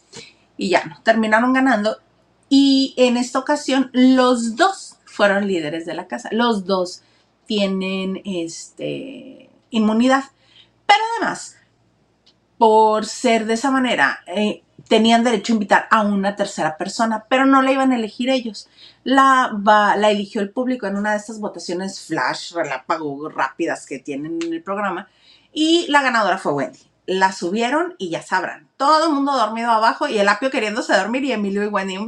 Y ya, no, terminaron ganando. Y en esta ocasión los dos fueron líderes de la casa. Los dos tienen este, inmunidad pero además, por ser de esa manera, eh, tenían derecho a invitar a una tercera persona, pero no la iban a elegir ellos. La, la eligió el público en una de estas votaciones flash, relápago, rápidas que tienen en el programa. Y la ganadora fue Wendy. La subieron y ya sabrán. Todo el mundo dormido abajo y el apio queriéndose dormir y Emilio y Wendy.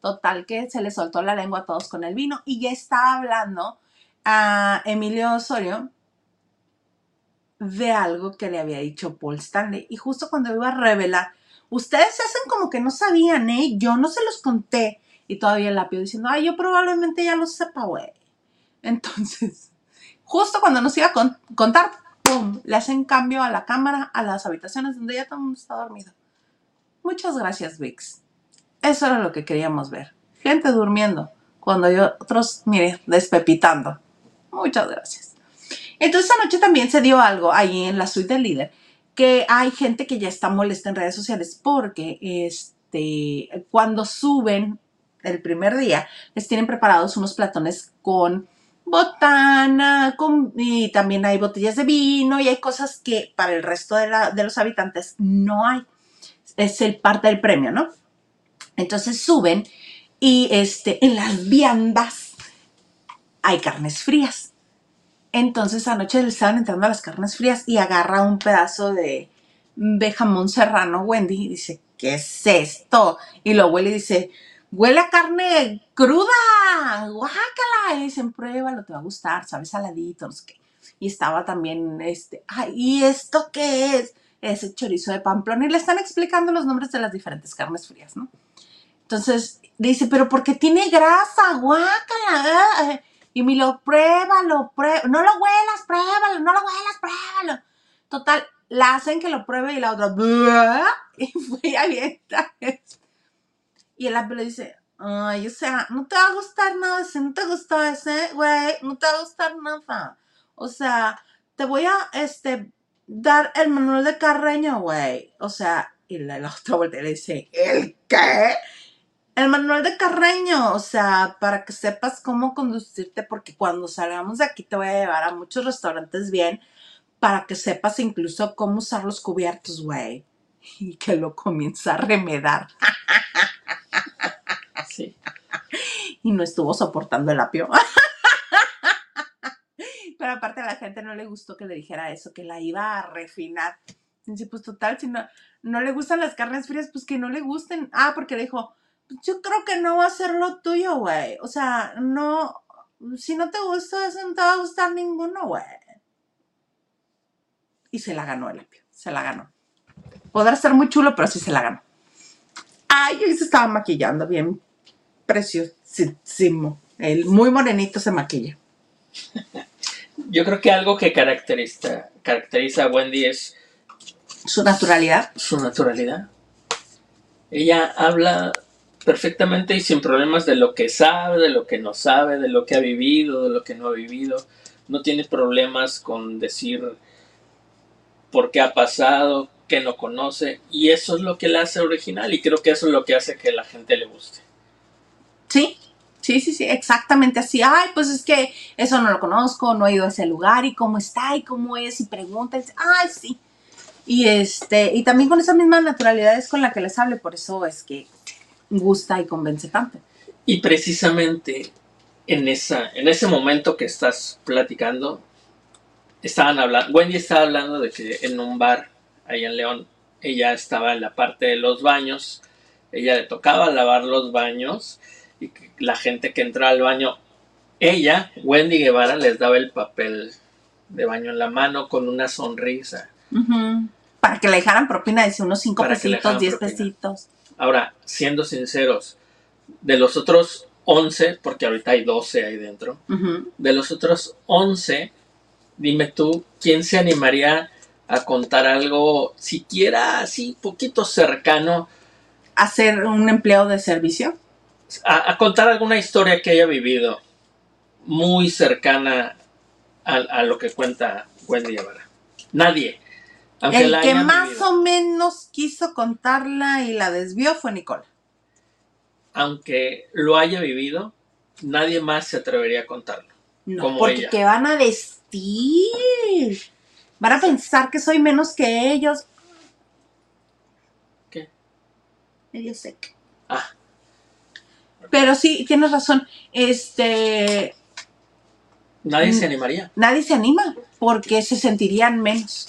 Total que se le soltó la lengua a todos con el vino y ya está hablando a Emilio Osorio de algo que le había dicho Paul Stanley. Y justo cuando iba a revelar, ustedes se hacen como que no sabían, ¿eh? Yo no se los conté. Y todavía el apio diciendo, ay, yo probablemente ya lo sepa, güey. Entonces, justo cuando nos iba a contar, ¡pum! Le hacen cambio a la cámara, a las habitaciones donde ya todo el mundo está dormido. Muchas gracias, Vix. Eso era lo que queríamos ver. Gente durmiendo, cuando yo otros, mire, despepitando. Muchas gracias. Entonces anoche también se dio algo ahí en la suite del líder, que hay gente que ya está molesta en redes sociales porque este, cuando suben el primer día, les tienen preparados unos platones con botana, con, y también hay botellas de vino y hay cosas que para el resto de, de los habitantes no hay. Es el parte del premio, ¿no? Entonces suben y este, en las viandas hay carnes frías. Entonces anoche le estaban entrando a las carnes frías y agarra un pedazo de, de jamón serrano Wendy y dice, ¿qué es esto? Y lo huele y dice, huele a carne cruda, guácala. Y dicen, pruébalo, te va a gustar, sabe saladito, no sé qué. Y estaba también, este, ay, ¿y esto qué es? Ese chorizo de Pamplona. Y le están explicando los nombres de las diferentes carnes frías, ¿no? Entonces dice, pero porque tiene grasa, guácala. Y me lo pruébalo, pruébalo, no lo huelas, pruébalo, no lo huelas, pruébalo. Total, la hacen que lo pruebe y la otra, y fue abierta. Y el apio le dice, ay, o sea, no te va a gustar nada ese, no te gustó ese, güey, no te va a gustar nada. O sea, te voy a, este, dar el manual de Carreño, güey. O sea, y la, la otra vuelta le dice, ¿el qué? El manual de Carreño, o sea, para que sepas cómo conducirte, porque cuando salgamos de aquí te voy a llevar a muchos restaurantes bien, para que sepas incluso cómo usar los cubiertos, güey. Y que lo comienza a remedar. Y no estuvo soportando el apio. pero aparte a la gente no le gustó que le dijera eso, que la iba a refinar. Dice, pues total, si no, no le gustan las carnes frías, pues que no le gusten. Ah, porque le dijo, "Pues yo creo que no va a ser lo tuyo, güey. O sea, no, si no te gusta eso, no te va a gustar ninguno, güey. Y se la ganó el apio, se la ganó. Podrá ser muy chulo, pero sí se la ganó. Ay, hoy se estaba maquillando bien preciosísimo. El muy morenito se maquilla. Yo creo que algo que caracteriza, caracteriza a Wendy es Su naturalidad. su naturalidad. Ella habla perfectamente y sin problemas de lo que sabe, de lo que no sabe, de lo que ha vivido, de lo que no ha vivido. No tiene problemas con decir por qué ha pasado, qué no conoce. Y eso es lo que la hace original y creo que eso es lo que hace que la gente le guste. Sí, sí, sí, sí, exactamente así. Ay, pues es que eso no lo conozco, no he ido a ese lugar y cómo está y cómo es y pregunta. y dice, Ay, sí. Y este, y también con esa misma naturalidad es con la que les hable, por eso es que gusta y convence tanto. Y precisamente en, esa, en ese momento que estás platicando, estaban hablando, Wendy estaba hablando de que en un bar ahí en León, ella estaba en la parte de los baños, ella le tocaba lavar los baños y que la gente que entraba al baño, ella, Wendy Guevara, les daba el papel de baño en la mano con una sonrisa. Para que le dejaran propina, dice unos 5 Para que le pesitos, dejaran 10 propina. pesitos. Ahora, siendo sinceros, de los otros 11, porque ahorita hay 12 ahí dentro, de los otros 11, dime tú, ¿quién se animaría a contar algo siquiera así, poquito cercano, Hacer un empleo de servicio. a, a contar alguna historia que haya vivido muy cercana a, a lo que cuenta Wendy Guevara? Nadie. Aunque El que más vivido. o menos quiso contarla y la desvió fue Nicole. Aunque lo haya vivido, nadie más se atrevería a contarlo. No, Como porque ella. ¿qué van a vestir? Van a pensar que soy menos que ellos. ¿Qué? Medio seca. Ah, Pero sí, tienes razón. Este, nadie se animaría. nadie se anima porque se sentirían menos.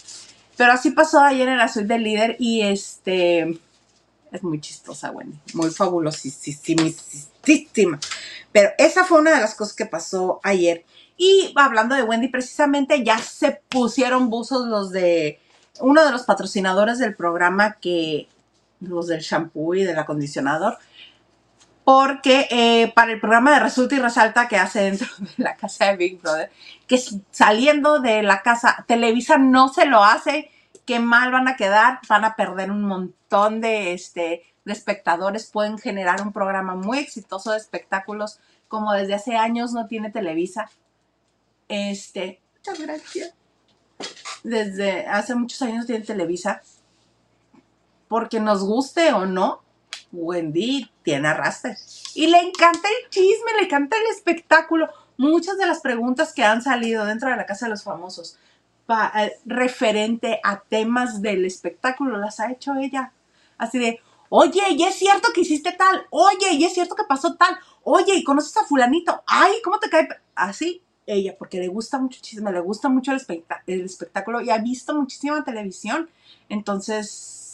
Pero así pasó ayer en suite del líder y este es muy chistosa, Wendy, muy fabulosísima. Pero esa fue una de las cosas que pasó ayer. Y hablando de Wendy, precisamente ya se pusieron buzos los de uno de los patrocinadores del programa que los del shampoo y del acondicionador. Porque eh, para el programa de Resulta y Resalta que hace dentro de la casa de Big Brother, que saliendo de la casa, Televisa no se lo hace, qué mal van a quedar, van a perder un montón de, este, de espectadores, pueden generar un programa muy exitoso de espectáculos, como desde hace años no tiene Televisa. Este, muchas gracias. Desde hace muchos años tiene Televisa. Porque nos guste o no, Wendy tiene arrastre. Y le encanta el chisme, le encanta el espectáculo. Muchas de las preguntas que han salido dentro de la Casa de los Famosos eh, referente a temas del espectáculo las ha hecho ella. Así de, oye, y es cierto que hiciste tal, oye, y es cierto que pasó tal, oye, y conoces a fulanito, ay, ¿cómo te cae? Así, ella, porque le gusta mucho chisme, le gusta mucho el, el espectáculo y ha visto muchísima televisión. Entonces,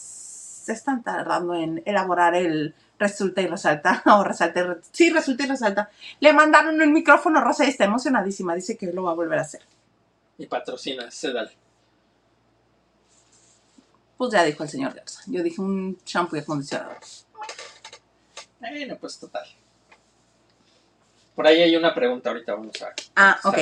se están tardando en elaborar el resulta y resalta, o resalta y re- sí, resulta y resalta. Le mandaron un micrófono rosa y está emocionadísima, dice que lo va a volver a hacer. Y patrocina, Sedal. Pues ya dijo el señor Garza. Yo dije un shampoo y acondicionador. Bueno, pues total. Por ahí hay una pregunta, ahorita vamos a. Ah, ok.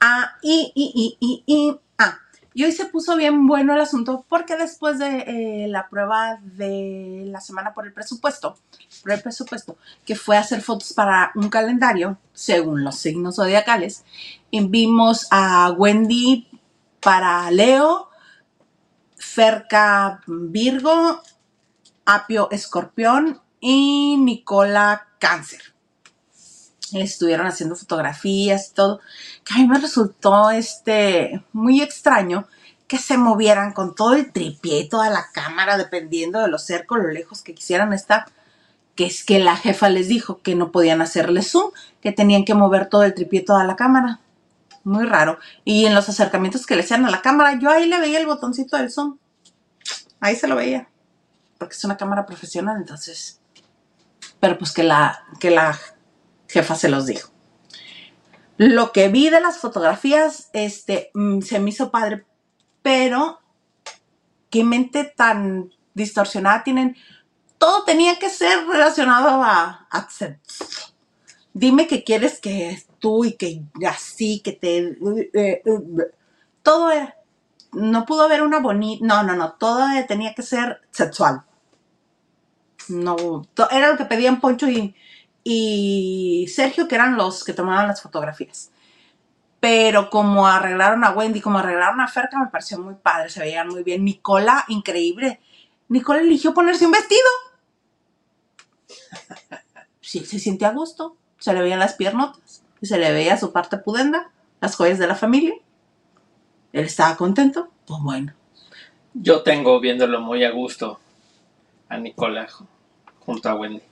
Ah, y, y, y, y, y, ah, y hoy se puso bien bueno el asunto porque después de eh, la prueba de la semana por el presupuesto, por el presupuesto, que fue hacer fotos para un calendario, según los signos zodiacales, vimos a Wendy para Leo, Ferca Virgo, Apio Escorpión y Nicola Cáncer estuvieron haciendo fotografías y todo, que a mí me resultó este muy extraño que se movieran con todo el tripié toda la cámara, dependiendo de lo cerca o lo lejos que quisieran estar, que es que la jefa les dijo que no podían hacerle zoom, que tenían que mover todo el tripié toda la cámara. muy raro. Y en los acercamientos que le hacían a la cámara, yo ahí le veía el botoncito del zoom. Ahí se lo veía. Porque es una cámara profesional, entonces. Pero pues que la, que la jefa se los dijo. Lo que vi de las fotografías, este, mm, se me hizo padre, pero qué mente tan distorsionada tienen. Todo tenía que ser relacionado a, Dime que quieres que tú y que así, que te... todo. No pudo haber una bonita... No, no, no. Todo tenía que ser sexual. No, era lo que pedían Poncho y, y Sergio, que eran los que tomaban las fotografías. Pero como arreglaron a Wendy, como arreglaron a Ferca, me pareció muy padre, se veían muy bien. Nicola, increíble. Nicola eligió ponerse un vestido. Sí, se siente a gusto. Se le veían las piernotas se le veía su parte pudenda, las joyas de la familia. Él estaba contento. Pues bueno. Yo tengo viéndolo muy a gusto a Nicola junto a Wendy.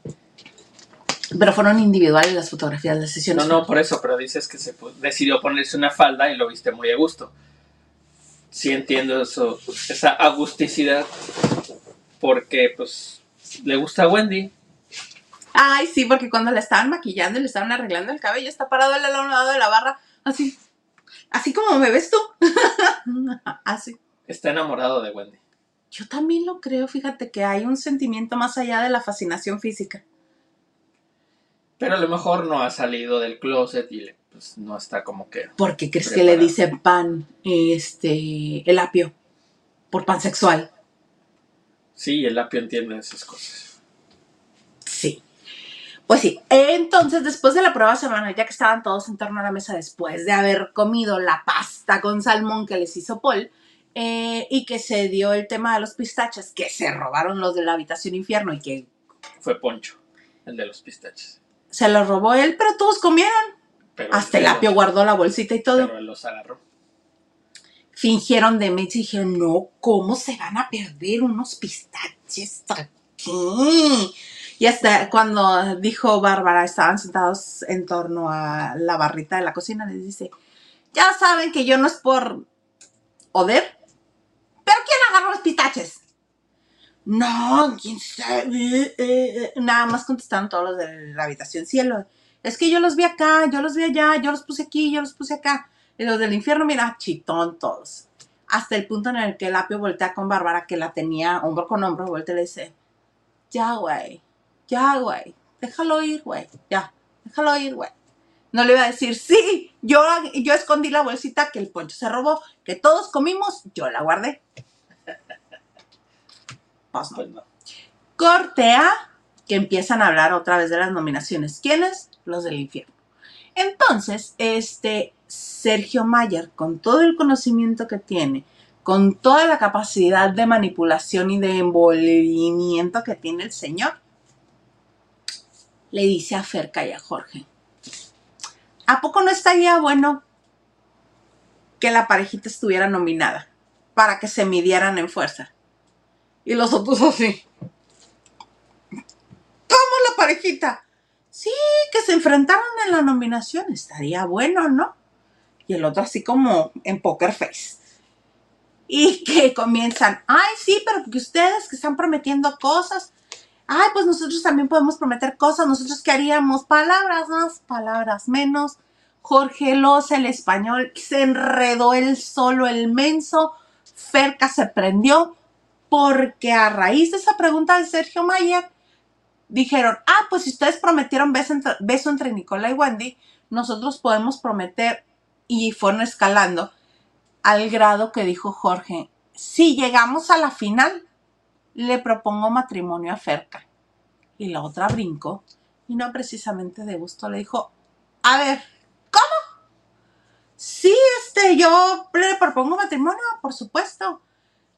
Pero fueron individuales las fotografías de las sesiones. No, no, por eso, pero dices que se decidió ponerse una falda y lo viste muy a gusto. Sí entiendo eso, esa agusticidad, porque pues le gusta a Wendy. Ay, sí, porque cuando la estaban maquillando y le estaban arreglando el cabello, está parado al lado de la barra, así, así como me ves tú. así. Está enamorado de Wendy. Yo también lo creo, fíjate que hay un sentimiento más allá de la fascinación física. Pero a lo mejor no ha salido del closet y pues, no está como que. ¿Por qué crees que le dicen pan, este, el apio? Por pansexual. Sí, el apio entiende esas cosas. Sí. Pues sí, entonces después de la prueba semanal, ya que estaban todos en torno a la mesa después de haber comido la pasta con salmón que les hizo Paul, eh, y que se dio el tema de los pistaches, que se robaron los de la habitación infierno y que... Fue Poncho, el de los pistaches. Se los robó él, pero todos comieron. Hasta el apio guardó la bolsita y todo. Pero él los agarró. Fingieron de y dijeron, no, ¿cómo se van a perder unos pistaches aquí? Y hasta cuando dijo Bárbara, estaban sentados en torno a la barrita de la cocina, les dice, ya saben que yo no es por Oder, ¿Pero quién agarró los pistaches? No, quién sabe. Eh, eh, nada más contestaron todos los de la habitación cielo. Es que yo los vi acá, yo los vi allá, yo los puse aquí, yo los puse acá. Y los del infierno, mira, chitón todos. Hasta el punto en el que el apio voltea con Bárbara, que la tenía hombro con hombro, voltea y le dice, ya, güey, ya, güey, déjalo ir, güey, ya, déjalo ir, güey. No le iba a decir, sí, yo, yo escondí la bolsita que el poncho se robó, que todos comimos, yo la guardé. Pues no. Cortea, que empiezan a hablar otra vez de las nominaciones. ¿Quiénes? Los del infierno. Entonces, este Sergio Mayer, con todo el conocimiento que tiene, con toda la capacidad de manipulación y de envolvimiento que tiene el señor, le dice a Ferca y a Jorge, ¿A poco no estaría bueno que la parejita estuviera nominada para que se midieran en fuerza? Y los otros así. ¿Cómo la parejita? Sí, que se enfrentaron en la nominación. Estaría bueno, ¿no? Y el otro así como en poker face. Y que comienzan, ay, sí, pero que ustedes que están prometiendo cosas, ay, pues nosotros también podemos prometer cosas, nosotros qué haríamos, palabras más, palabras menos. Jorge Loza, el español, se enredó él solo, el menso. Ferca se prendió porque a raíz de esa pregunta de Sergio Mayer, dijeron, ah, pues si ustedes prometieron beso entre, beso entre Nicola y Wendy, nosotros podemos prometer, y fueron escalando, al grado que dijo Jorge, si llegamos a la final, le propongo matrimonio a Ferca. Y la otra brincó y no precisamente de gusto le dijo, a ver, ¿cómo? Sí, este, yo le propongo matrimonio, por supuesto.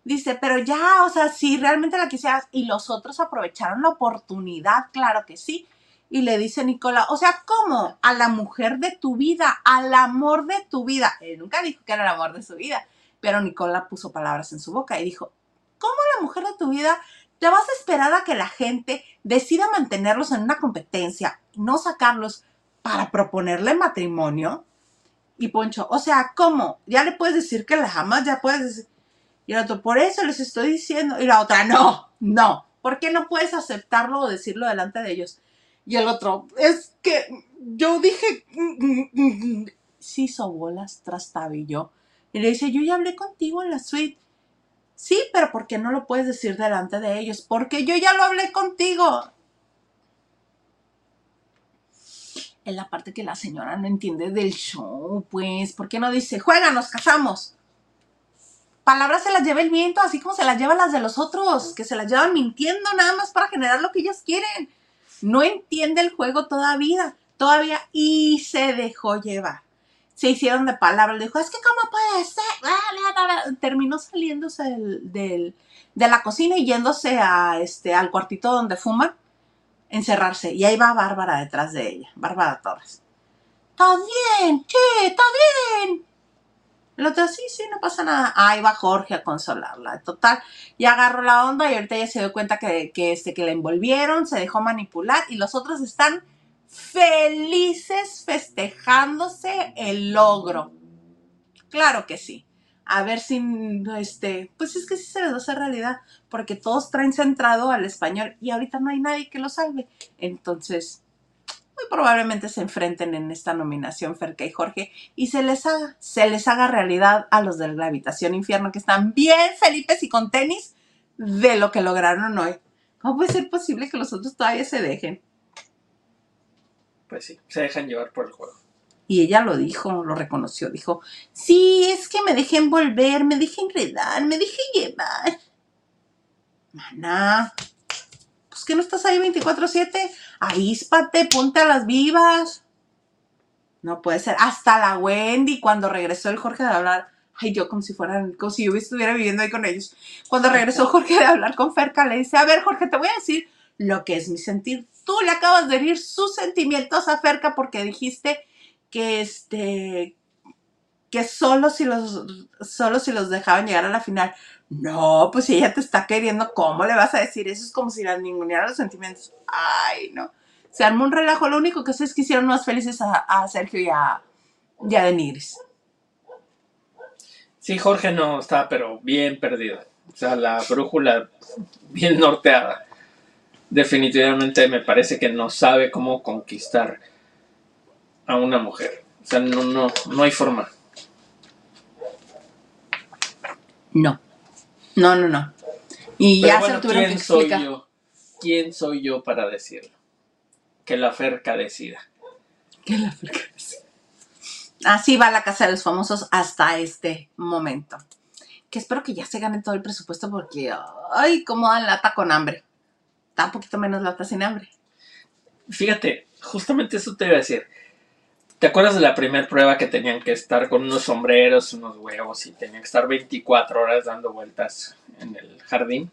Dice, pero ya, o sea, si realmente la quisieras y los otros aprovecharon la oportunidad, claro que sí. Y le dice Nicola, o sea, ¿cómo? A la mujer de tu vida, al amor de tu vida. Él nunca dijo que era el amor de su vida, pero Nicola puso palabras en su boca y dijo, ¿cómo la mujer de tu vida te vas a esperar a que la gente decida mantenerlos en una competencia no sacarlos para proponerle matrimonio? Y Poncho, o sea, ¿cómo? Ya le puedes decir que las amas, ya puedes decir. Y el otro, por eso les estoy diciendo. Y la otra, no, no. ¿Por qué no puedes aceptarlo o decirlo delante de ellos? Y el otro, es que yo dije, sí hizo bolas, trastabilló. Y le dice, yo ya hablé contigo en la suite. Sí, pero ¿por qué no lo puedes decir delante de ellos? Porque yo ya lo hablé contigo. Es la parte que la señora no entiende del show, pues. ¿Por qué no dice, juega, nos casamos? Palabras se las lleva el viento, así como se las llevan las de los otros, que se las llevan mintiendo nada más para generar lo que ellos quieren. No entiende el juego todavía, todavía, y se dejó llevar se hicieron de palabras. Dijo, es que cómo puede ser. Terminó saliéndose de la cocina y yéndose a, este, al cuartito donde fuman, encerrarse. Y ahí va Bárbara detrás de ella, Bárbara Torres. Está bien, che, está bien. El otro, sí, sí, no pasa nada. Ahí va Jorge a consolarla. Total, y agarró la onda y ahorita ella se dio cuenta que, que, este, que la envolvieron, se dejó manipular y los otros están felices festejándose el logro. Claro que sí. A ver si, este, pues es que sí se les va a hacer realidad, porque todos traen centrado al español y ahorita no hay nadie que lo salve. Entonces, muy probablemente se enfrenten en esta nominación Ferca y Jorge y se les haga, se les haga realidad a los de la habitación infierno que están bien felices y con tenis de lo que lograron hoy. ¿Cómo puede ser posible que los otros todavía se dejen? pues sí, se dejan llevar por el juego. Y ella lo dijo, lo reconoció, dijo, sí, es que me dejé envolver, me dejé enredar, me dejé llevar. Mana, pues que no estás ahí 24/7, aíspate, ponte a las vivas. No puede ser. Hasta la Wendy, cuando regresó el Jorge de hablar, ay, yo como si fueran, como si yo estuviera viviendo ahí con ellos. Cuando regresó Jorge de hablar con Ferca, le dice, a ver, Jorge, te voy a decir lo que es mi sentir tú le acabas de herir sus sentimientos a Ferca porque dijiste que este que solo si los solo si los dejaban llegar a la final. No, pues si ella te está queriendo, ¿cómo le vas a decir? Eso es como si las ninguneara los sentimientos. Ay, no. Se armó un relajo. Lo único que sé es que hicieron más felices a, Sergio y a, y a Denigris. Sí, Jorge no estaba, pero bien perdido. O sea, la brújula bien norteada definitivamente me parece que no sabe cómo conquistar a una mujer. O sea, no, no, no hay forma. No. No, no, no. Y ya se tuvieron ¿quién soy yo? ¿Quién soy yo para decirlo? Que la Ferca decida. Que la Ferca decida. Así va la casa de los famosos hasta este momento. Que espero que ya se gane todo el presupuesto porque, ay, cómo dan lata con hambre está un poquito menos lata sin hambre. Fíjate, justamente eso te iba a decir. ¿Te acuerdas de la primera prueba que tenían que estar con unos sombreros, unos huevos y tenían que estar 24 horas dando vueltas en el jardín?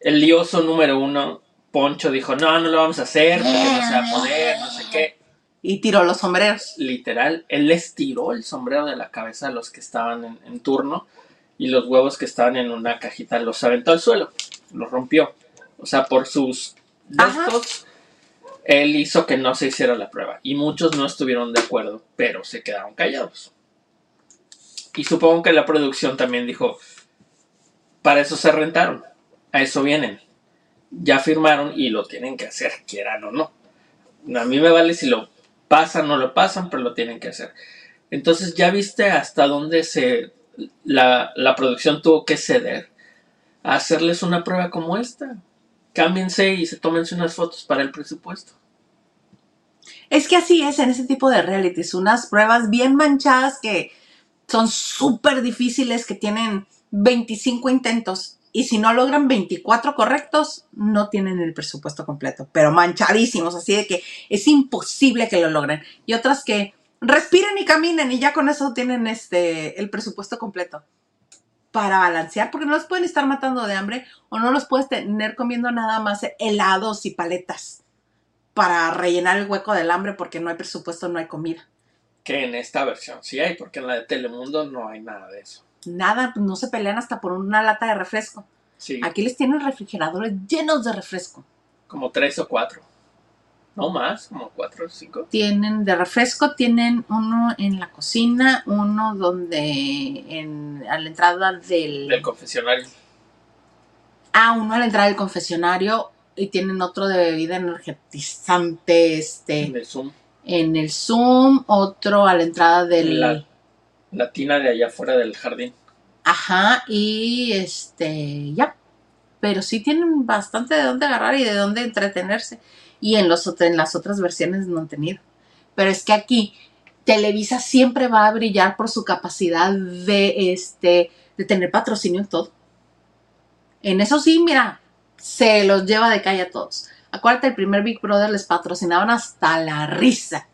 El lioso número uno, Poncho, dijo, no, no lo vamos a hacer porque no se va a poder, no sé qué. Y tiró los sombreros. Literal, él les tiró el sombrero de la cabeza a los que estaban en, en turno y los huevos que estaban en una cajita los aventó al suelo, los rompió. O sea, por sus gastos, él hizo que no se hiciera la prueba. Y muchos no estuvieron de acuerdo, pero se quedaron callados. Y supongo que la producción también dijo, para eso se rentaron, a eso vienen. Ya firmaron y lo tienen que hacer, quieran o no. A mí me vale si lo pasan o no lo pasan, pero lo tienen que hacer. Entonces ya viste hasta dónde se la, la producción tuvo que ceder a hacerles una prueba como esta cámbiense y se tómense unas fotos para el presupuesto. Es que así es en ese tipo de realities, unas pruebas bien manchadas que son súper difíciles, que tienen 25 intentos y si no logran 24 correctos, no tienen el presupuesto completo, pero manchadísimos, así de que es imposible que lo logren. Y otras que respiren y caminen y ya con eso tienen este el presupuesto completo para balancear, porque no los pueden estar matando de hambre o no los puedes tener comiendo nada más helados y paletas para rellenar el hueco del hambre porque no hay presupuesto, no hay comida. Que en esta versión sí hay, porque en la de Telemundo no hay nada de eso. Nada, pues no se pelean hasta por una lata de refresco. Sí. Aquí les tienen refrigeradores llenos de refresco. Como tres o cuatro. No más, como cuatro o cinco. Tienen de refresco, tienen uno en la cocina, uno donde en, a la entrada del... Del confesionario. Ah, uno a la entrada del confesionario y tienen otro de bebida energetizante, este, En el Zoom. en el Zoom, otro a la entrada del... La, la tina de allá afuera del jardín. Ajá, y este, ya. Pero sí tienen bastante de dónde agarrar y de dónde entretenerse. Y en, los, en las otras versiones no han tenido. Pero es que aquí Televisa siempre va a brillar por su capacidad de, este, de tener patrocinio en todo. En eso sí, mira, se los lleva de calle a todos. Acuérdate, el primer Big Brother les patrocinaban hasta la risa.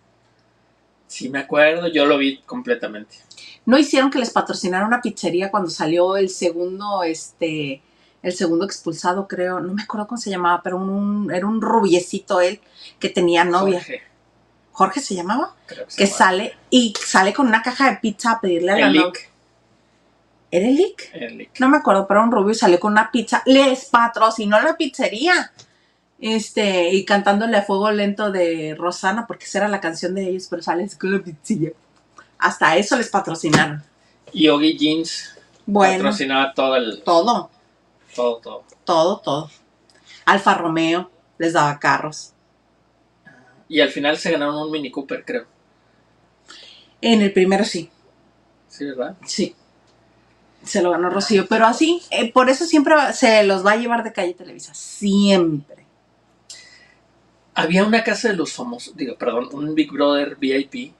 Sí, me acuerdo, yo lo vi completamente. no hicieron que les patrocinara una pizzería cuando salió el segundo, este, el segundo expulsado, creo, no me acuerdo cómo se llamaba, pero un, era un rubiecito él que tenía novia. Jorge, Jorge se llamaba, creo que que sale y sale con una caja de pizza a pedirle a la novia. ¿Era el Lick? El. No me acuerdo, pero un rubio salió con una pizza. Les patrocinó la pizzería. Este, y cantándole a fuego lento de Rosana, porque esa era la canción de ellos, pero sales con la pizzilla. Hasta eso les patrocinaron. Y Oggy Jeans Bueno, patrocinaba todo el. todo. Todo, todo. todo, todo. Alfa Romeo les daba carros. Y al final se ganaron un Mini Cooper, creo. En el primero sí, Sí, ¿verdad? sí. Se lo ganó Rocío, pero así, eh, por eso siempre va- se los va a llevar de calle Televisa, siempre. Había una casa de los famosos, digo, perdón, un Big Brother VIP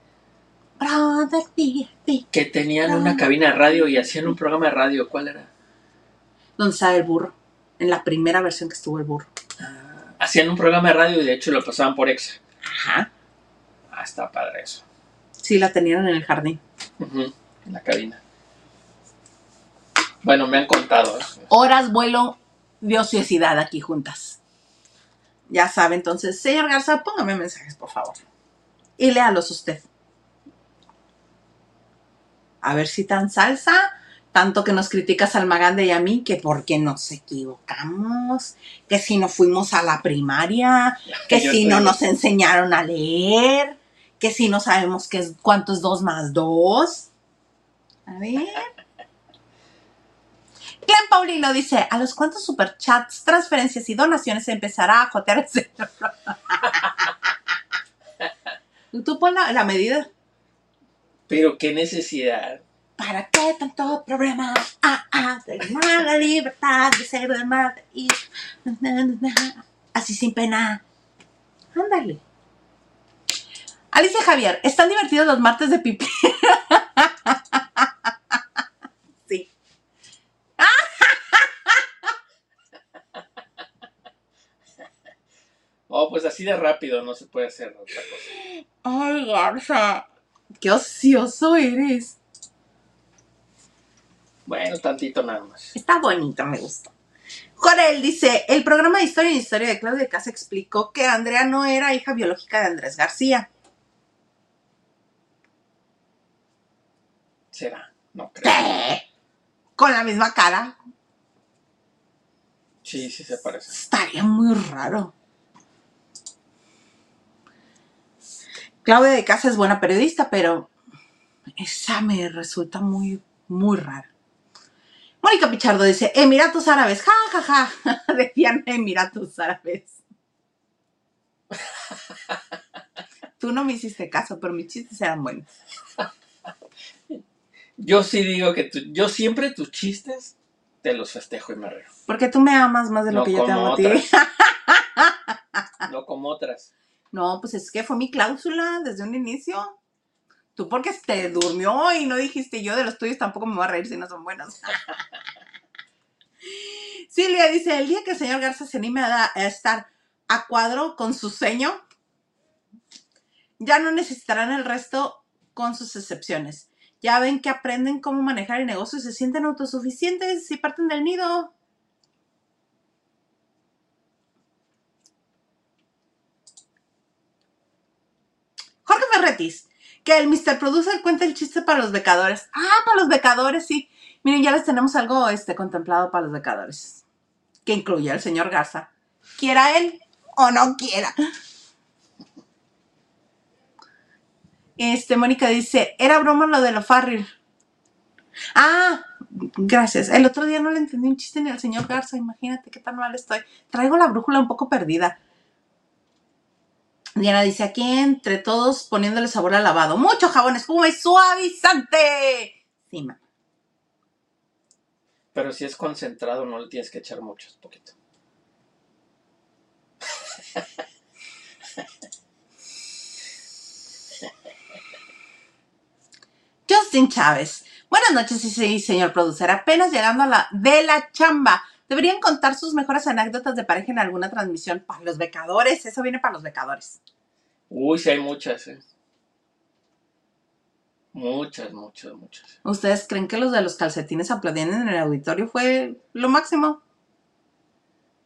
Brother, VIP, que tenían una cabina de radio y hacían un programa de radio. ¿Cuál era? Donde sale el burro, en la primera versión que estuvo el burro. Hacían un programa de radio y de hecho lo pasaban por Exa. Ajá. Ah, está padre eso. Sí, la tenían en el jardín. En la cabina. Bueno, me han contado. Horas, vuelo de ociosidad aquí juntas. Ya sabe, entonces, señor Garza, póngame mensajes, por favor. Y léalos usted. A ver si tan salsa, tanto que nos criticas al Magande y a mí, que porque nos equivocamos, que si no fuimos a la primaria, que Yo si no nos enseñaron a leer, que si no sabemos qué es, cuánto es dos más dos. A ver. Clan Paulino dice, ¿a los cuántos superchats, transferencias y donaciones empezará a jotear el cerebro? Tú pon la, la medida. Pero qué necesidad. ¿Para qué tanto problema? Ah, ah, tenemos la libertad de ser de madre y... Así sin pena. Ándale. Alicia Javier, ¿están divertidos los martes de pipí? sí. Oh, pues así de rápido no se puede hacer otra cosa. Ay, Garza. Qué ocioso eres. Bueno, tantito nada más. Está bonito, me gusta. Jorel dice, el programa de Historia y Historia de Claudia Casa explicó que Andrea no era hija biológica de Andrés García. ¿Será? No creo. ¿Qué? Con la misma cara. Sí, sí se parece. Estaría muy raro. Claudia de Casa es buena periodista, pero esa me resulta muy, muy rara. Mónica Pichardo dice, Emiratos Árabes, ja, ja, ja. Decían Emiratos Árabes. Tú no me hiciste caso, pero mis chistes eran buenos. Yo sí digo que tú- yo siempre tus chistes te los festejo y me río. Porque tú me amas más de lo No que yo te amo a ti. No como otras. No, pues es que fue mi cláusula desde un inicio. Tú porque te durmió y no dijiste yo de los tuyos tampoco me voy a reír si no son buenos. Silvia dice, el día que el señor Garza se anime a, estar a cuadro con su seño, ya no necesitarán el resto con sus excepciones. Ya ven que aprenden cómo manejar el negocio y se sienten autosuficientes y parten del nido. Jorge Ferretis, que el Mr. Producer cuenta el chiste para los becadores. Ah, para los becadores, sí. Miren, ya les tenemos algo este, contemplado para los becadores. Que incluye al señor Garza. Quiera él o no quiera. Este, Mónica dice, era broma lo de lo Farril. Ah, gracias. El otro día no le entendí un chiste ni al señor Garza, imagínate qué tan mal estoy. Traigo la brújula un poco perdida. Diana dice, aquí entre todos poniéndole sabor al lavado. Mucho jabón, espuma y suavizante. Sí, ma. Pero si es concentrado, no le tienes que echar mucho, es poquito. Justin Chávez. Buenas noches, sí, sí, señor producer. Apenas llegando a la de la chamba. Deberían contar sus mejores anécdotas de pareja en alguna transmisión para los becadores. Eso viene para los becadores. Uy, sí hay muchas, eh. Muchas, muchas, muchas. ¿Ustedes creen que los de los calcetines aplaudían en el auditorio fue lo máximo?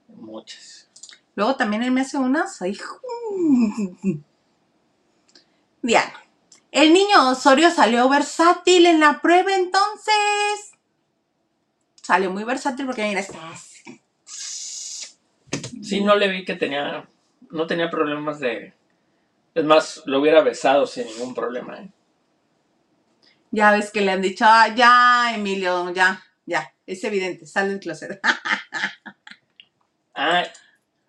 Muchas. Luego también él me hace unas. Ay, Diana. El niño Osorio salió versátil en la prueba entonces. Salió muy versátil porque mira. Sí, no le vi que tenía. No tenía problemas de. Es más, lo hubiera besado sin ningún problema, ¿eh? Ya ves que le han dicho, "Ah, ya, Emilio, ya, ya. Es evidente, sale del closet. Ah,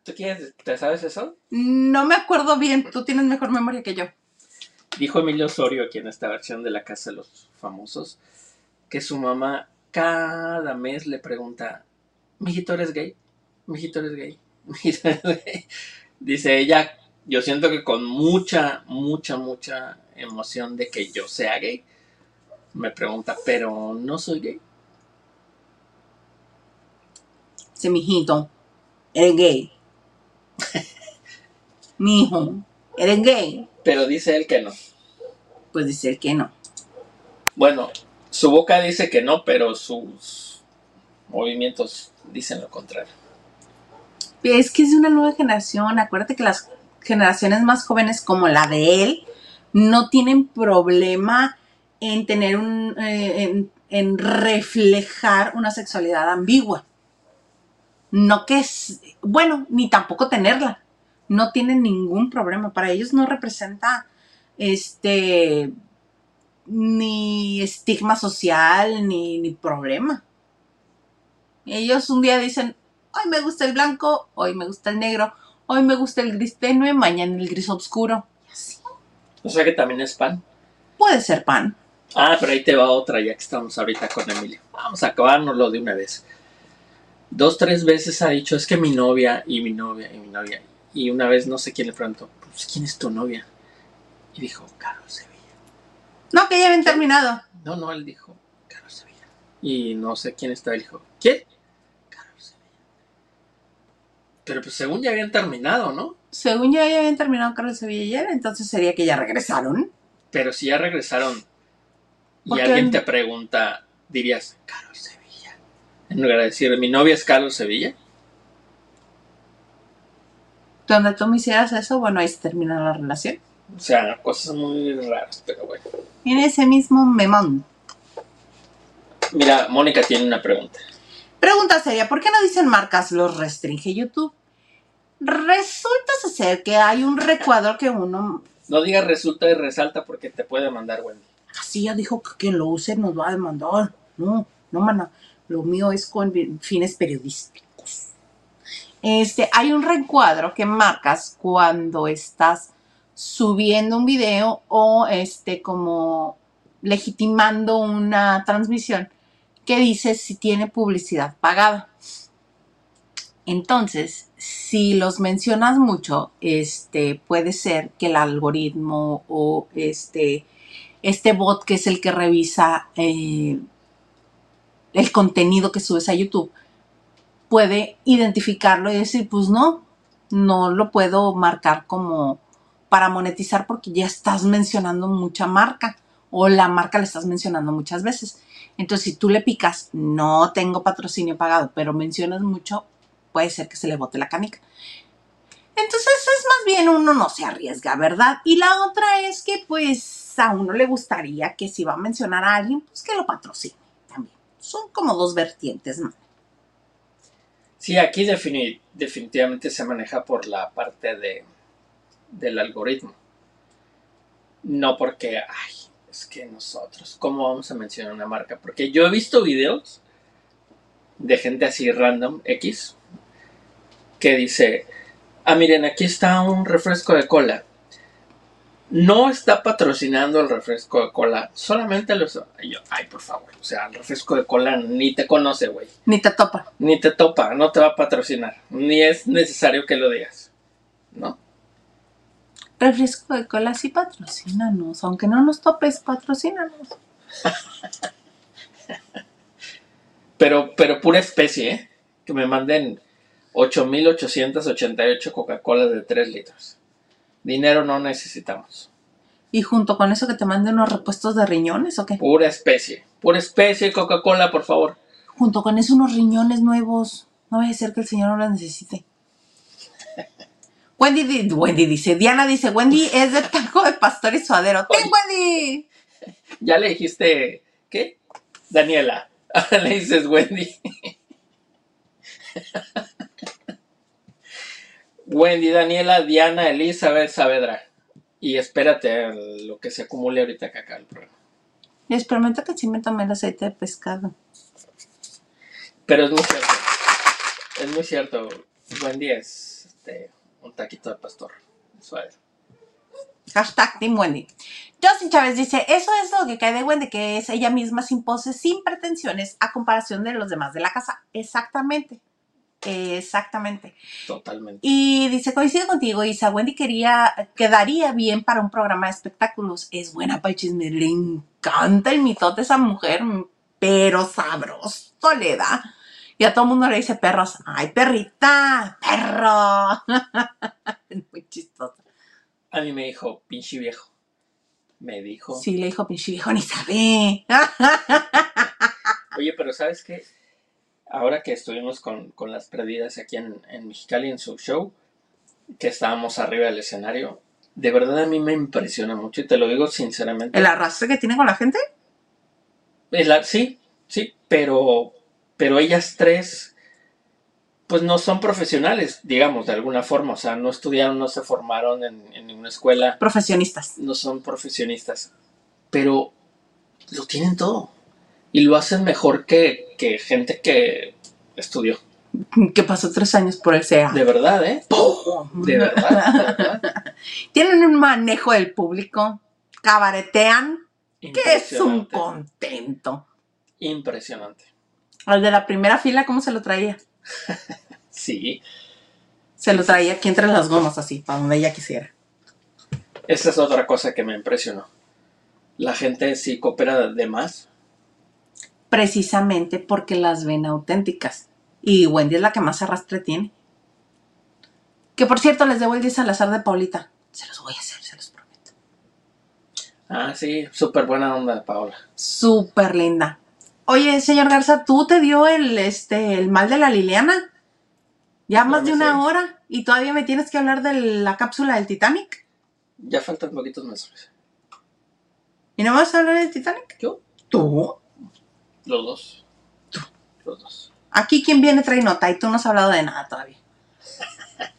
¿tú quieres? ¿Te sabes eso? no me acuerdo bien, tú tienes mejor memoria que yo. Dijo Emilio Osorio aquí en esta versión de La Casa de los Famosos que su mamá cada mes le pregunta, mijito, ¿eres gay? Mijito, ¿eres gay? Mijito, ¿eres gay? Dice ella, yo siento que con mucha, mucha, mucha emoción de que yo sea gay, me pregunta, pero no soy gay. Dice, mijito, eres gay. Mijo, eres gay. Pero dice él que no. Pues dice él que no. Bueno, su boca dice que no, pero sus movimientos dicen lo contrario. Es que es de una nueva generación. Acuérdate que las generaciones más jóvenes como la de él no tienen problema en tener un, eh, en, en reflejar una sexualidad ambigua. No que es, bueno, ni tampoco tenerla. No tienen ningún problema. Para ellos no representa este ni estigma social ni, ni problema. Ellos un día dicen, hoy me gusta el blanco, hoy me gusta el negro, hoy me gusta el gris tenue, mañana el gris oscuro. Y así. O sea que también es pan. Puede ser pan. Ah, pero ahí te va otra, ya que estamos ahorita con Emilio. Vamos a acabárnoslo de una vez. Dos, tres veces ha dicho, es que mi novia y mi novia y mi novia. Y una vez no sé quién le preguntó, pues, ¿quién es tu novia? Y dijo, Carlos. No, que ya habían terminado. No, no, él dijo, Carlos Sevilla. Y no sé quién estaba, él dijo, ¿quién? Carlos Sevilla. Pero pues según ya habían terminado, ¿no? Según ya habían terminado Carlos Sevilla él, entonces sería que ya regresaron. Pero si ya regresaron y alguien te pregunta, dirías, Carlos Sevilla. En lugar de decir, mi novia es Carlos Sevilla. Donde tú me hicieras eso, bueno, ahí se termina la relación. O sea, cosas muy raras, pero bueno. En ese mismo memón. Mira, Mónica tiene una pregunta. Pregunta seria, ¿por qué no dicen marcas los restringe YouTube? Resulta ser que hay un recuadro que uno, No digas resulta y resalta porque te puede mandar Wendy. así ya dijo que quien lo use nos va a demandar. No, no, mana, lo mío es con fines periodísticos. Este, hay un recuadro que marcas cuando estás subiendo un video o este como legitimando una transmisión que dice si tiene publicidad pagada. Entonces, si los mencionas mucho, este puede ser que el algoritmo o este, este bot que es el que revisa eh, el contenido que subes a YouTube puede identificarlo y decir, pues no, no lo puedo marcar como para monetizar porque ya estás mencionando mucha marca o la marca la estás mencionando muchas veces. Entonces, si tú le picas, no tengo patrocinio pagado, pero mencionas mucho, puede ser que se le bote la canica. Entonces, es más bien uno no se arriesga, ¿verdad? Y la otra es que, pues, a uno le gustaría que si va a mencionar a alguien, pues que lo patrocine también. Son como dos vertientes, ¿no? Sí, aquí defini- definitivamente se maneja por la parte de, del algoritmo. No porque, ay, es que nosotros, ¿cómo vamos a mencionar una marca? Porque yo he visto videos de gente así random, X, que dice, ah, miren, aquí está un refresco de cola. No está patrocinando el refresco de cola, solamente los... y yo, ay, por favor, o sea, el refresco de cola ni te conoce, güey. Ni te topa. Ni te topa, no te va a patrocinar. Ni es necesario que lo digas, ¿no? Refresco de cola sí patrocínanos. Aunque no nos topes, patrocínanos. Pero, pero pura especie, ¿eh? Que me manden 8.888 Coca-Cola de 3 litros. Dinero no necesitamos. Y junto con eso que te manden unos repuestos de riñones o qué? Pura especie. Pura especie Coca-Cola, por favor. Junto con eso unos riñones nuevos. No vaya a ser que el señor no los necesite. Wendy, Wendy dice, Diana dice, Wendy es de taco de pastor y suadero. ¡Ten, Wendy! Ya le dijiste, ¿qué? Daniela. Ahora le dices Wendy. Wendy, Daniela, Diana, Elizabeth, Saavedra. Y espérate a lo que se acumule ahorita que acá el programa. Les prometo que sí me tomé el aceite de pescado. Pero es muy cierto. Es muy cierto. Wendy es este, un taquito de pastor. Suave. Hashtag Team Wendy. Justin Chávez dice, eso es lo que cae de Wendy, que es ella misma sin poses, sin pretensiones, a comparación de los demás de la casa. Exactamente. Exactamente. Totalmente. Y dice, coincido contigo, Isa, Wendy quería, quedaría bien para un programa de espectáculos. Es buena para el chisme, le encanta el mitote a esa mujer, pero sabroso le da. Y a todo el mundo le dice perros, ay, perrita, perro. es muy chistoso. A mí me dijo, pinche viejo. Me dijo. Sí, le dijo pinche viejo, ni sabe. Oye, pero ¿sabes qué? Ahora que estuvimos con, con las perdidas aquí en, en Mexicali en su show, que estábamos arriba del escenario, de verdad a mí me impresiona mucho y te lo digo sinceramente. ¿El arrastre que tiene con la gente? El sí, sí, pero, pero ellas tres, pues no son profesionales, digamos, de alguna forma. O sea, no estudiaron, no se formaron en, en ninguna escuela, Profesionistas. no son profesionistas, pero lo tienen todo. Y lo hacen mejor que, que gente que estudió. Que pasó tres años por el CEA. De verdad, ¿eh? De verdad, de verdad. Tienen un manejo del público. Cabaretean. Que es un contento. Impresionante. Al de la primera fila, ¿cómo se lo traía? Sí, Se lo traía aquí entre las gomas, así, para donde ella quisiera. esa es otra cosa que me impresionó. La gente sí coopera de más. Precisamente porque las ven auténticas. Y Wendy es la que más arrastre tiene. Que por cierto, les debo el 10 al azar de Paulita. Se los voy a hacer, se los prometo. Ah, sí, súper buena onda, Paola. Súper linda. Oye, señor Garza, ¿tú te dio el, este, el mal de la Liliana? Ya más de una hora y todavía me tienes que hablar de la cápsula del Titanic. Ya faltan poquitos meses. ¿Y no vas a hablar del Titanic? ¿Yo? ¿Tú? Los dos. Los dos. Aquí quien viene trae nota y tú no has hablado de nada todavía.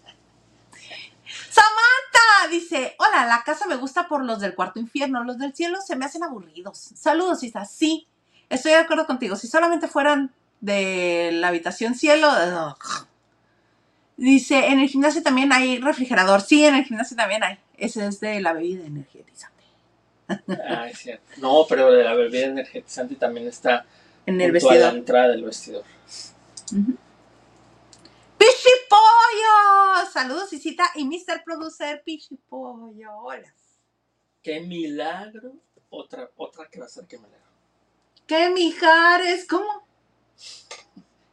Samantha dice, hola, la casa me gusta por los del cuarto infierno, los del cielo se me hacen aburridos. Saludos, Isa. Sí, estoy de acuerdo contigo. Si solamente fueran de la habitación cielo... ugh. Dice, en el gimnasio también hay refrigerador. Sí, en el gimnasio también hay. Ese es de la bebida energetizante. Ah, es cierto. No, pero de la bebida energetizante también está En el junto a la vestidor. entrada del vestidor. ¡Pichipollo! Saludos, Isita y Mr. Producer Pichipollo. Hola. ¡Qué milagro! Otra, otra que va a ser que milagro. ¿Qué, mijares? ¿Cómo?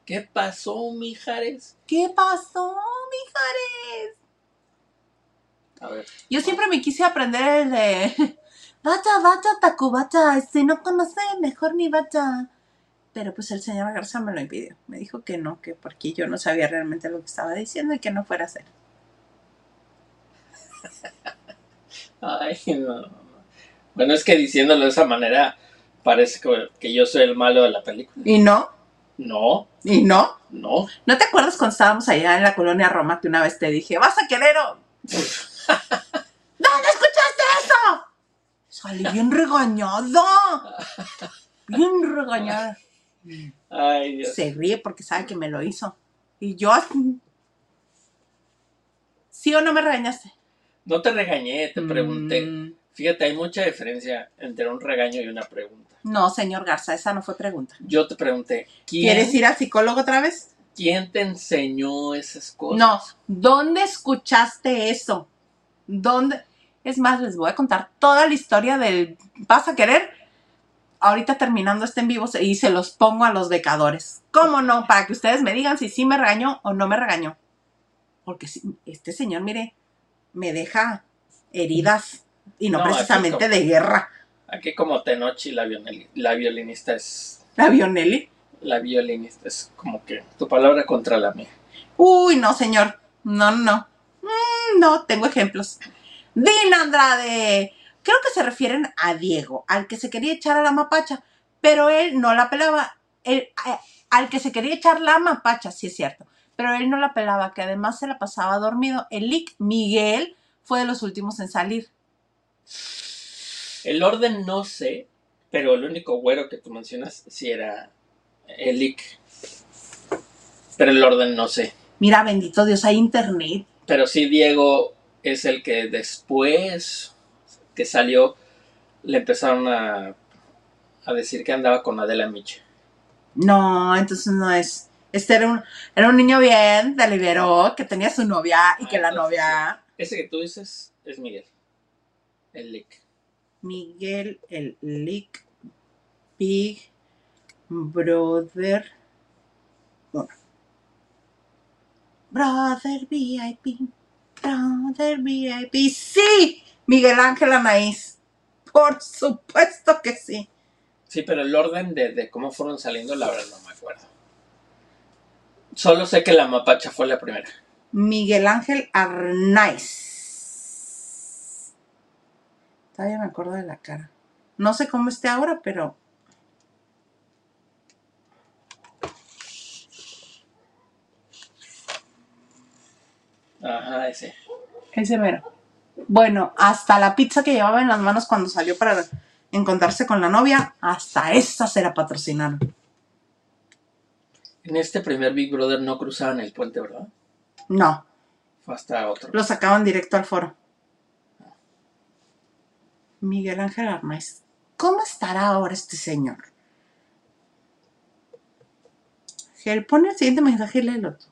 ¿Qué pasó, mijares? ¿Qué pasó, mijares? A ver. Yo siempre me quise aprender el de... Vaya, vaya, Tacubata. Si no conoce, mejor ni vaya. Pero pues el señor Garza me lo impidió. Me dijo que no, que porque yo no sabía realmente lo que estaba diciendo y que no fuera a hacer. Ay, no. Bueno, es que diciéndolo de esa manera, parece que, que yo soy el malo de la película. ¿Y no? No, ¿Y no? no. ¿No te acuerdas cuando estábamos allá en la colonia Roma que una vez te dije, vas a querer... o-" ¿Dónde escuchaste eso? Salí bien regañada. Bien regañada. Ay, Dios. Se ríe porque sabe que me lo hizo. Y yo así. ¿Sí o no me regañaste? No te regañé, te pregunté. Mm, Fíjate, hay mucha diferencia entre un regaño y una pregunta. No, señor Garza, esa no fue pregunta. Yo te pregunté, ¿quién, ¿Quieres ir al psicólogo otra vez? ¿quién te enseñó esas cosas? No. ¿Dónde escuchaste eso? ¿Dónde? Es más, les voy a contar toda la historia del ¿Vas a querer? Ahorita terminando este en vivo y se los pongo a los becadores. ¿Cómo no? Para que ustedes me digan si sí me regañó o no me regañó. Porque este señor, mire, me deja heridas y no, precisamente de guerra. Aquí como Tenochi, la, vioneli- la violinista es... La Vionelli. La violinista es como que tu palabra contra la mía. Uy, no, señor. No, no. Mm, no, tengo ejemplos. Dina Andrade. Creo que se refieren a Diego, al que se quería echar a la mapacha, pero él no la pelaba. Él, al que se quería echar la mapacha, sí es cierto, pero él no la pelaba, que además se la pasaba dormido. El Lick Miguel fue de los últimos en salir. El orden no sé, pero el único güero que tú mencionas sí era el Lick. Pero el orden no sé. Mira, bendito Dios, hay internet. Pero sí, Diego es el que después que salió le empezaron a, a decir que andaba con Adela Miche. No, entonces no es. Este era un, era un niño bien, te liberó, que tenía su novia y Ah, que la novia. Ese que tú dices es Miguel. El Lick. Miguel, el Lick, Big Brother. Bueno. Brother VIP, Brother VIP. ¡Sí! Miguel Ángel Anaís. Por supuesto que sí. Sí, pero el orden de, de cómo fueron saliendo, la verdad no me acuerdo. Solo sé que la mapacha fue la primera. Miguel Ángel Arnaiz. Todavía me acuerdo de la cara. No sé cómo esté ahora, pero. Ajá, ese. Ese mero. Bueno, hasta la pizza que llevaba en las manos cuando salió para encontrarse con la novia, hasta esa se la patrocinaron. En este primer Big Brother no cruzaban el puente, ¿verdad? No, Fue hasta otro. lo sacaban directo al foro. Miguel Ángel Arnaiz. ¿Cómo estará ahora este señor? Gel, pone el siguiente mensaje y léelo tú.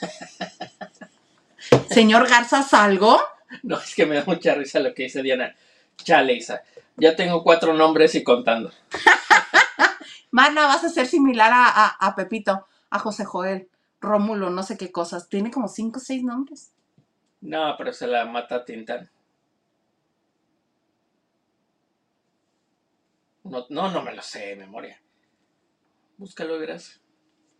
Señor Garza, ¿salgo? No, es que me da mucha risa lo que dice Diana. Chale, Isa. Ya tengo cuatro nombres y contando. Mana, vas a ser similar a, a- a Pepito, a José Joel, Rómulo, no sé qué cosas. Tiene como cinco o seis nombres. No, pero se la mata Tintán. No, no, no me lo sé de memoria. Búscalo, verás.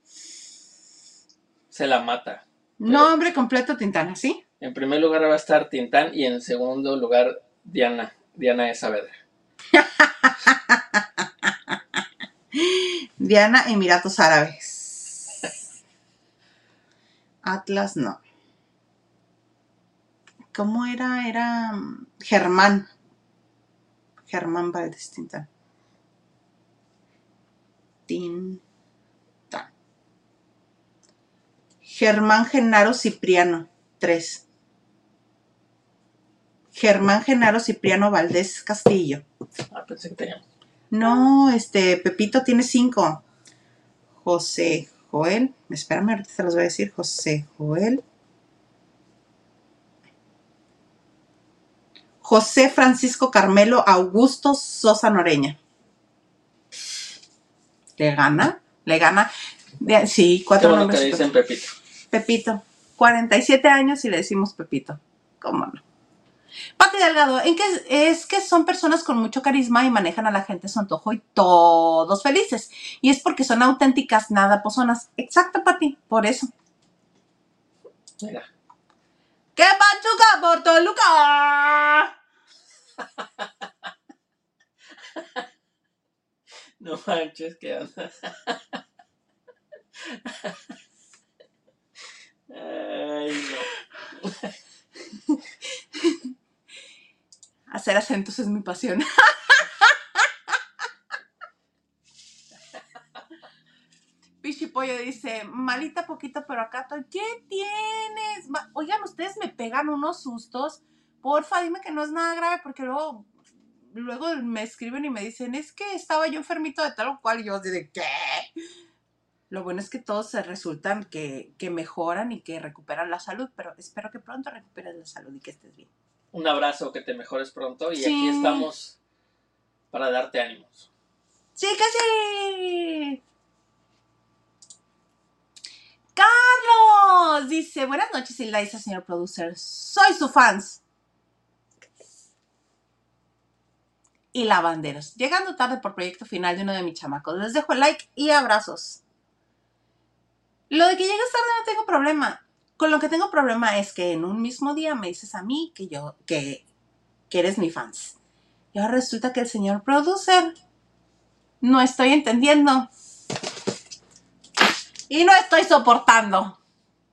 Se la mata. Nombre completo, Tintana, ¿sí? En primer lugar va a estar Tintán y en segundo lugar Diana. Diana de Saavedra. Diana, Emiratos Árabes. Atlas, no. ¿Cómo era? Era mm, Germán. Germán Valdés Tintán. Tintán. Germán Genaro Cipriano, 3. Germán Genaro Cipriano Valdés Castillo. Ah, pensé que teníamos. No, este, Pepito tiene cinco. José Joel, espérame, ahorita te los voy a decir. José Joel. José Francisco Carmelo Augusto Sosa Noreña. ¿Le gana? ¿Le gana? Sí, cuatro bueno que nombres. dicen Pepito. Pepito. 47 años y le decimos Pepito. ¿Cómo no? Pati Delgado, ¿en qué es, es que son personas con mucho carisma y manejan a la gente su antojo y todos felices? Y es porque son auténticas, nada pozonas. Exacto, Pati, por eso. Mira. ¡Qué pachuca por Toluca! No manches, que anda. Ay, no. Hacer acentos es mi pasión. Pichipollo dice, malita poquito, pero acá estoy. ¿Qué tienes? Oigan, ustedes me pegan unos sustos. Porfa, dime que no es nada grave, porque luego, luego me escriben y me dicen, es que estaba yo enfermito de tal o cual. Y yo así de, ¿qué? Lo bueno es que todos se resultan que, que mejoran y que recuperan la salud, pero espero que pronto recuperes la salud y que estés bien. Un abrazo, que te mejores pronto y Sí. aquí estamos para darte ánimos. ¡Sí que sí! Carlos dice, buenas noches, dice señor producer. Soy su fans. Y lavanderos. Llegando tarde por proyecto final de uno de mis chamacos. Les dejo el like y abrazos. Lo de que llegues tarde no tengo problema. Con lo que tengo problema es que en un mismo día me dices a mí que yo, que, que eres mi fans. Y ahora resulta que el señor producer no estoy entendiendo. Y no estoy soportando.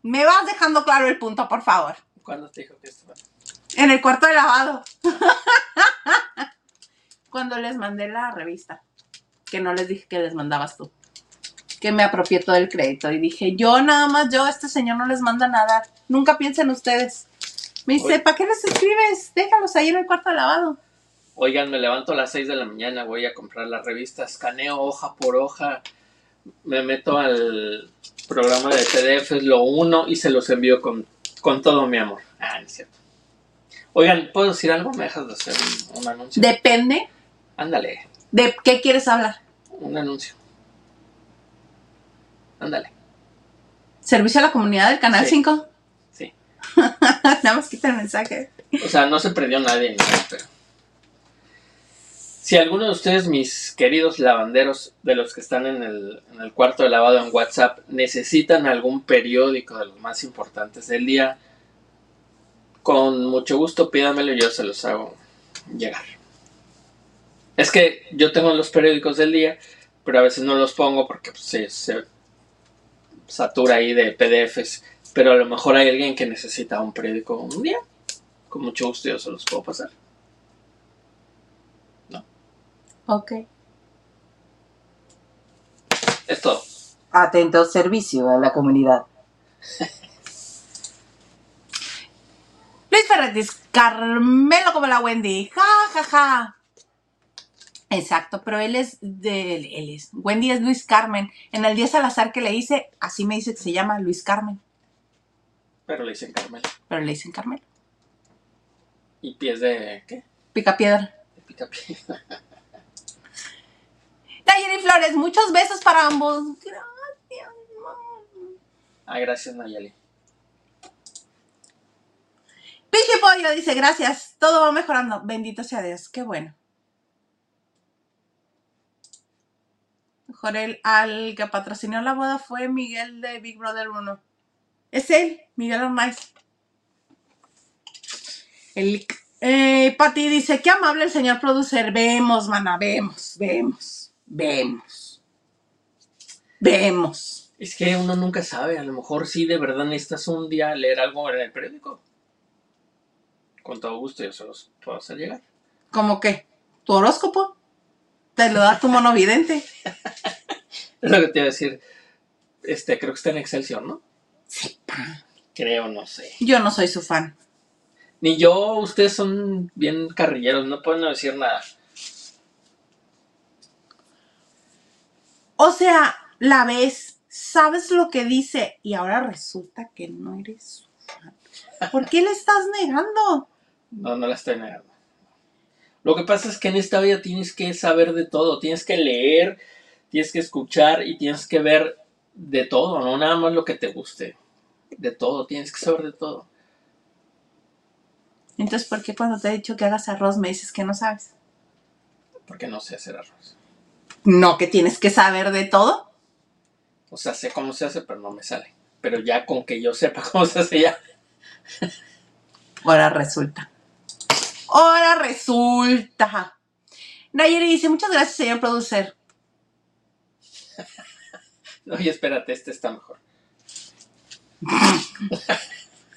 ¿Me vas dejando claro el punto, por favor? ¿Cuándo te dijo que esto? En el cuarto de lavado. Cuando les mandé la revista. Que no les dije que les mandabas tú. Que me apropié todo el crédito. Y dije, yo nada más, yo, este señor no les manda nada. Nunca piensen ustedes. Me dice, Oye. ¿para qué les escribes? Déjalos ahí en el cuarto de lavado. Oigan, me levanto a las 6 de la mañana, voy a comprar la revista, escaneo hoja por hoja, me meto al programa de PDFs, lo uno y se los envío con, con todo mi amor. Ah, no es cierto. Oigan, ¿puedo decir algo? ¿Me dejas de hacer un, un anuncio? Depende Ándale, de qué quieres hablar. un anuncio. Ándale, Servicio a la comunidad del Canal Sí. 5. sí. Nada más quita el mensaje. O sea, no se perdió nadie, ni nada, pero... Si alguno de ustedes, mis queridos lavanderos, de los que están en el, en el cuarto de lavado en WhatsApp, necesitan algún periódico de los más importantes del día, con mucho gusto pídamelo y yo se los hago llegar. Es que yo tengo los periódicos del día, pero a veces no los pongo porque pues, se, se satura ahí de PDFs. Pero a lo mejor hay alguien que necesita un periódico un día. Con mucho gusto yo se los puedo pasar. Ok. Es todo. Atento servicio a la comunidad. Luis Ferretis, Carmelo como la Wendy. Ja, ja, ja. Exacto, pero él es de él es. Wendy es Luis Carmen. En el día Salazar que le hice, así me dice que se llama Luis Carmen, Pero le dicen Carmelo. pero le dicen Carmelo. Y pies de. ¿Qué? Pica piedra. De pica piedra. Nayeli Flores, muchos besos para ambos. Gracias. mamá. Ah, gracias, Nayeli. Pinche Pollo dice, gracias, todo va mejorando. Bendito sea Dios, qué bueno. Mejor el al que patrocinó la boda fue Miguel de Big Brother 1. Es él, Miguel Arnaiz. El, eh, Pati dice, qué amable el señor producer. Vemos, mana, vemos, vemos, vemos. Vemos. Es que uno nunca sabe. A lo mejor sí, de verdad necesitas un día leer algo en el periódico. Con todo gusto yo se los puedo hacer llegar. ¿Cómo qué? ¿Tu horóscopo? Te lo da tu monovidente. Es lo que te iba a decir. Este, creo que está en Excelsior, ¿no? Sepa. Creo, no sé. Yo no soy su fan. Ni yo, ustedes son bien carrilleros, no pueden decir nada. O sea, la ves, sabes lo que dice y ahora resulta que no eres su fan. ¿Por qué le estás negando? No, no la estoy negando. Lo que pasa es que en esta vida tienes que saber de todo, tienes que leer, tienes que escuchar y tienes que ver de todo, no nada más lo que te guste. De todo, tienes que saber de todo. Entonces, ¿por qué cuando te he dicho que hagas arroz me dices que no sabes? Porque no sé hacer arroz. No, que tienes que saber de todo. O sea, sé cómo se hace, pero no me sale. Pero ya con que yo sepa cómo se hace ya. Ahora resulta. Ahora resulta. Nayeri dice, muchas gracias, señor producer. Oye, espérate, este está mejor.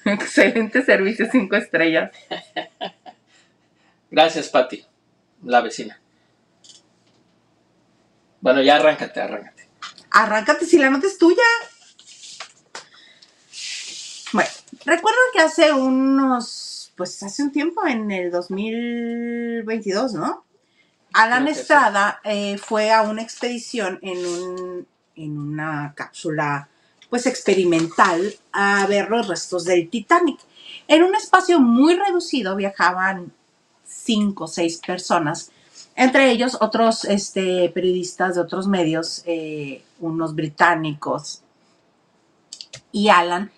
Excelente servicio, cinco estrellas. Gracias, Patti, la vecina. Bueno, ya arráncate, arráncate. Arráncate si la nota es tuya. Bueno, recuerdo que hace unos, pues hace un tiempo, en el 2022, ¿no? Alan Creo. Estrada eh, fue a una expedición en, un, en una cápsula, pues experimental, a ver los restos del Titanic. En un espacio muy reducido viajaban cinco o seis personas, entre ellos otros este, periodistas de otros medios, eh, unos británicos y Alan,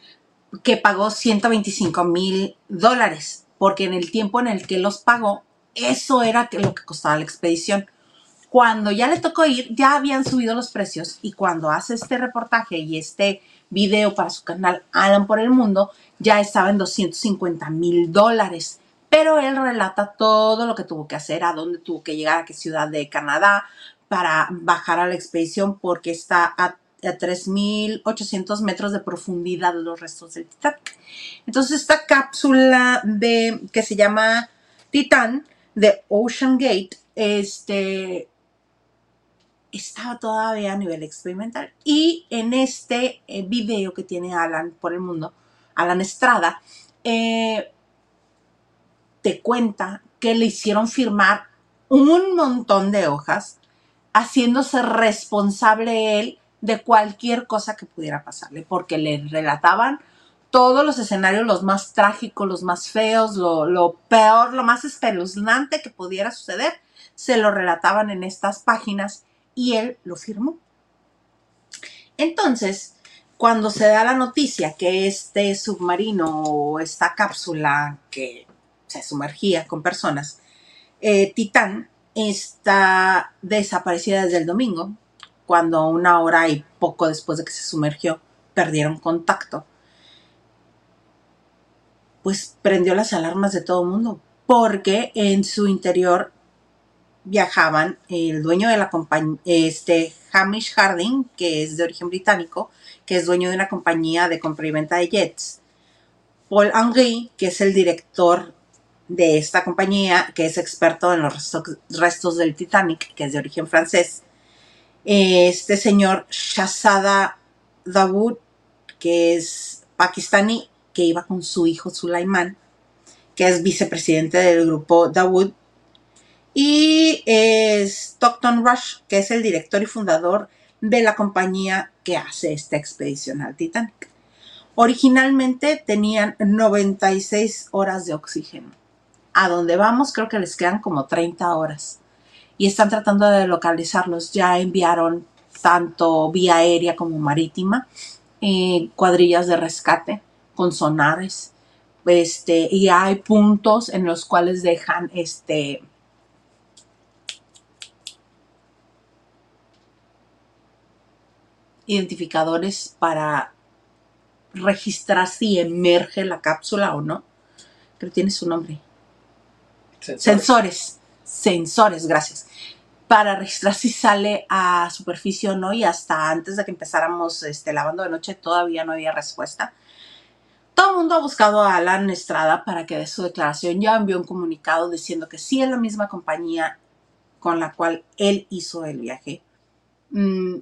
que pagó 125 mil dólares, porque en el tiempo en el que los pagó, eso era lo que costaba la expedición. Cuando ya le tocó ir, ya habían subido los precios y cuando hace este reportaje y este video para su canal Alan por el Mundo, ya estaba en 250 mil dólares. Pero él relata todo lo que tuvo que hacer, a dónde tuvo que llegar, a qué ciudad de Canadá, para bajar a la expedición, porque está a, a 3.800 metros de profundidad los restos del Titanic. Entonces, esta cápsula de, que se llama Titan, de Ocean Gate, este, estaba todavía a nivel experimental. Y en este eh, video que tiene Alan por el mundo, Alan Estrada, eh, te cuenta que le hicieron firmar un montón de hojas, haciéndose responsable él de cualquier cosa que pudiera pasarle, porque le relataban todos los escenarios, los más trágicos, los más feos, lo, lo peor, lo más espeluznante que pudiera suceder, se lo relataban en estas páginas y él lo firmó. Entonces, cuando se da la noticia que este submarino o esta cápsula que se sumergía con personas, eh, Titán, está desaparecida desde el domingo, cuando una hora y poco después de que se sumergió perdieron contacto, pues prendió las alarmas de todo el mundo, porque en su interior viajaban el dueño de la compañía, este Hamish Harding, que es de origen británico, que es dueño de una compañía de compra y venta de jets, Paul Henry, que es el director de esta compañía, que es experto en los restos, restos del Titanic, que es de origen francés, este señor Shahzada Dawood, que es pakistaní, que iba con su hijo Sulaiman, que es vicepresidente del grupo Dawood, y es Stockton Rush, que es el director y fundador de la compañía que hace esta expedición al Titanic. Originalmente tenían 96 horas de oxígeno. A donde vamos creo que les quedan como 30 horas. Y están tratando de localizarlos. Ya enviaron tanto vía aérea como marítima eh, cuadrillas de rescate con sonares. Este, y hay puntos en los cuales dejan este, identificadores para registrar si emerge la cápsula o no. Pero tiene su nombre. Sensores. Sensores. Sensores, gracias. Para registrar si sale a superficie o no. Y hasta antes de que empezáramos este, lavando de noche todavía no había respuesta. Todo el mundo ha buscado a Alan Estrada para que dé su declaración. Ya envió un comunicado diciendo que sí es la misma compañía con la cual él hizo el viaje. Mm,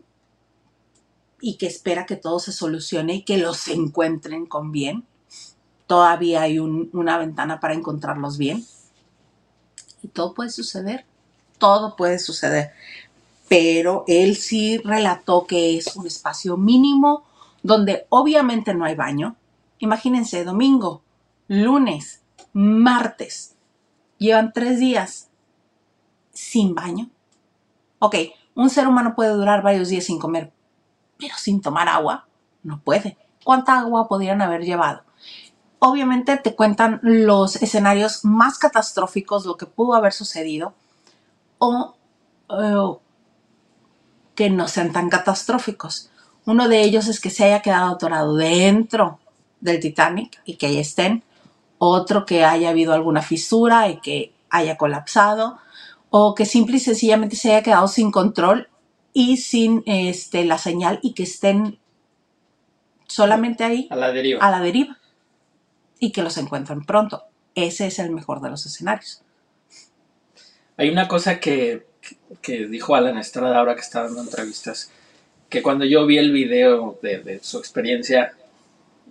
y que espera que todo se solucione y que los encuentren con bien. Todavía hay un- una ventana para encontrarlos bien. Y todo puede suceder. Todo puede suceder. Pero él sí relató que es un espacio mínimo donde obviamente no hay baño. Imagínense, domingo, lunes, martes. Llevan tres días sin baño. Ok, un ser humano puede durar varios días sin comer, pero sin tomar agua no puede. ¿Cuánta agua podrían haber llevado? Obviamente te cuentan los escenarios más catastróficos, lo que pudo haber sucedido, o eh, que no sean tan catastróficos. Uno de ellos es que se haya quedado atorado dentro del Titanic y que ahí estén. Otro que haya habido alguna fisura y que haya colapsado. O que simple y sencillamente se haya quedado sin control y sin este, la señal y que estén solamente ahí A la deriva. a la deriva y que los encuentren pronto. Ese es el mejor de los escenarios. Hay una cosa que, que dijo Alan Estrada ahora que está dando entrevistas, que cuando yo vi el video de, de su experiencia,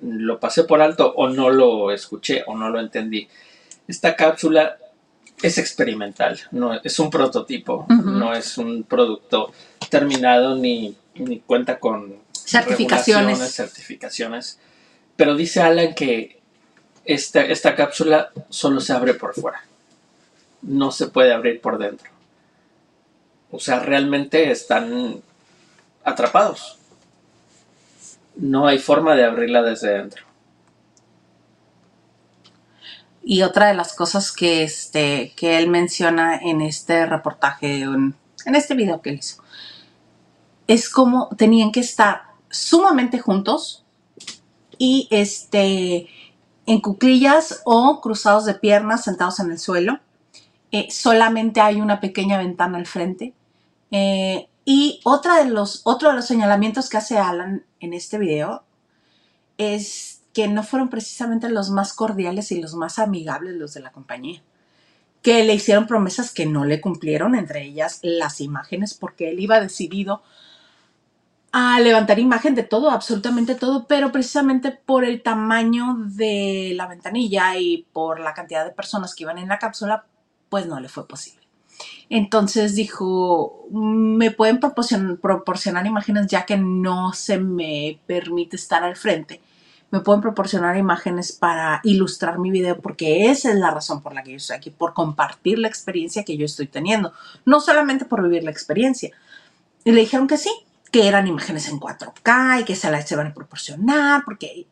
lo pasé por alto o no lo escuché o no lo entendí. Esta cápsula es experimental, no es un prototipo, no es un producto terminado ni, ni cuenta con certificaciones. certificaciones. Pero dice Alan que esta, esta cápsula solo se abre por fuera, no se puede abrir por dentro. O sea, realmente están atrapados. No hay forma de abrirla desde dentro. Y otra de las cosas que, este, que él menciona en este reportaje, en, este video que hizo, es como tenían que estar sumamente juntos y este, en cuclillas o cruzados de piernas sentados en el suelo. Eh, solamente hay una pequeña ventana al frente. Eh, y otra de los, otro de los señalamientos que hace Alan en este video es que no fueron precisamente los más cordiales y los más amigables los de la compañía, que le hicieron promesas que no le cumplieron, entre ellas las imágenes, porque él iba decidido a levantar imagen de todo, absolutamente todo, pero precisamente por el tamaño de la ventanilla y por la cantidad de personas que iban en la cápsula, pues no le fue posible. Entonces dijo, me pueden proporcionar, imágenes ya que no se me permite estar al frente me pueden proporcionar imágenes para ilustrar mi video, porque esa es la razón por la que yo estoy aquí, por compartir la experiencia que yo estoy teniendo, no solamente por vivir la experiencia. Y le dijeron que sí, que eran imágenes en 4K y que se las se van a proporcionar, porque...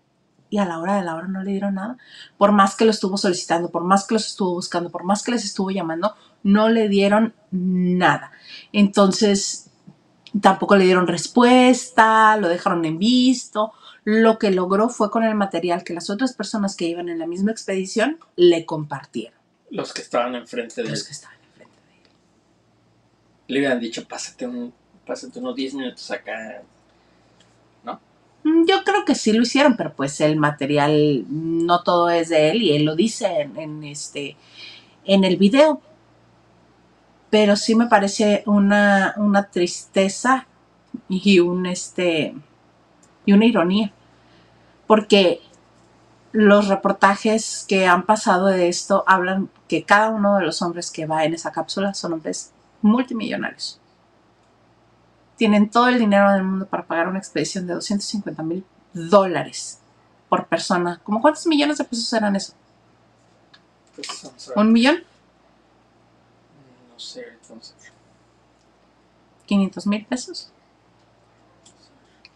Y a la hora de la hora no le dieron nada. Por más que lo estuvo solicitando, por más que los estuvo buscando, por más que les estuvo llamando, no le dieron nada. Entonces, tampoco le dieron respuesta, lo dejaron en visto lo que logró fue con el material que las otras personas que iban en la misma expedición le compartieron. Los que estaban enfrente de él. Los que estaban enfrente de él. Le hubieran dicho, pásate, un, pásate unos 10 minutos acá. ¿No? Mm, yo creo que sí lo hicieron, pero pues el material no todo es de él y él lo dice en, en este en el video. Pero sí me parece una, una tristeza y un este y una ironía porque los reportajes que han pasado de esto hablan que cada uno de los hombres que va en esa cápsula son hombres multimillonarios. Tienen todo el dinero del mundo para pagar una expedición de 250 mil dólares por persona. ¿Cómo cuántos millones de pesos eran eso? Pues, ¿Un millón? No sé, entonces. ¿500 mil pesos?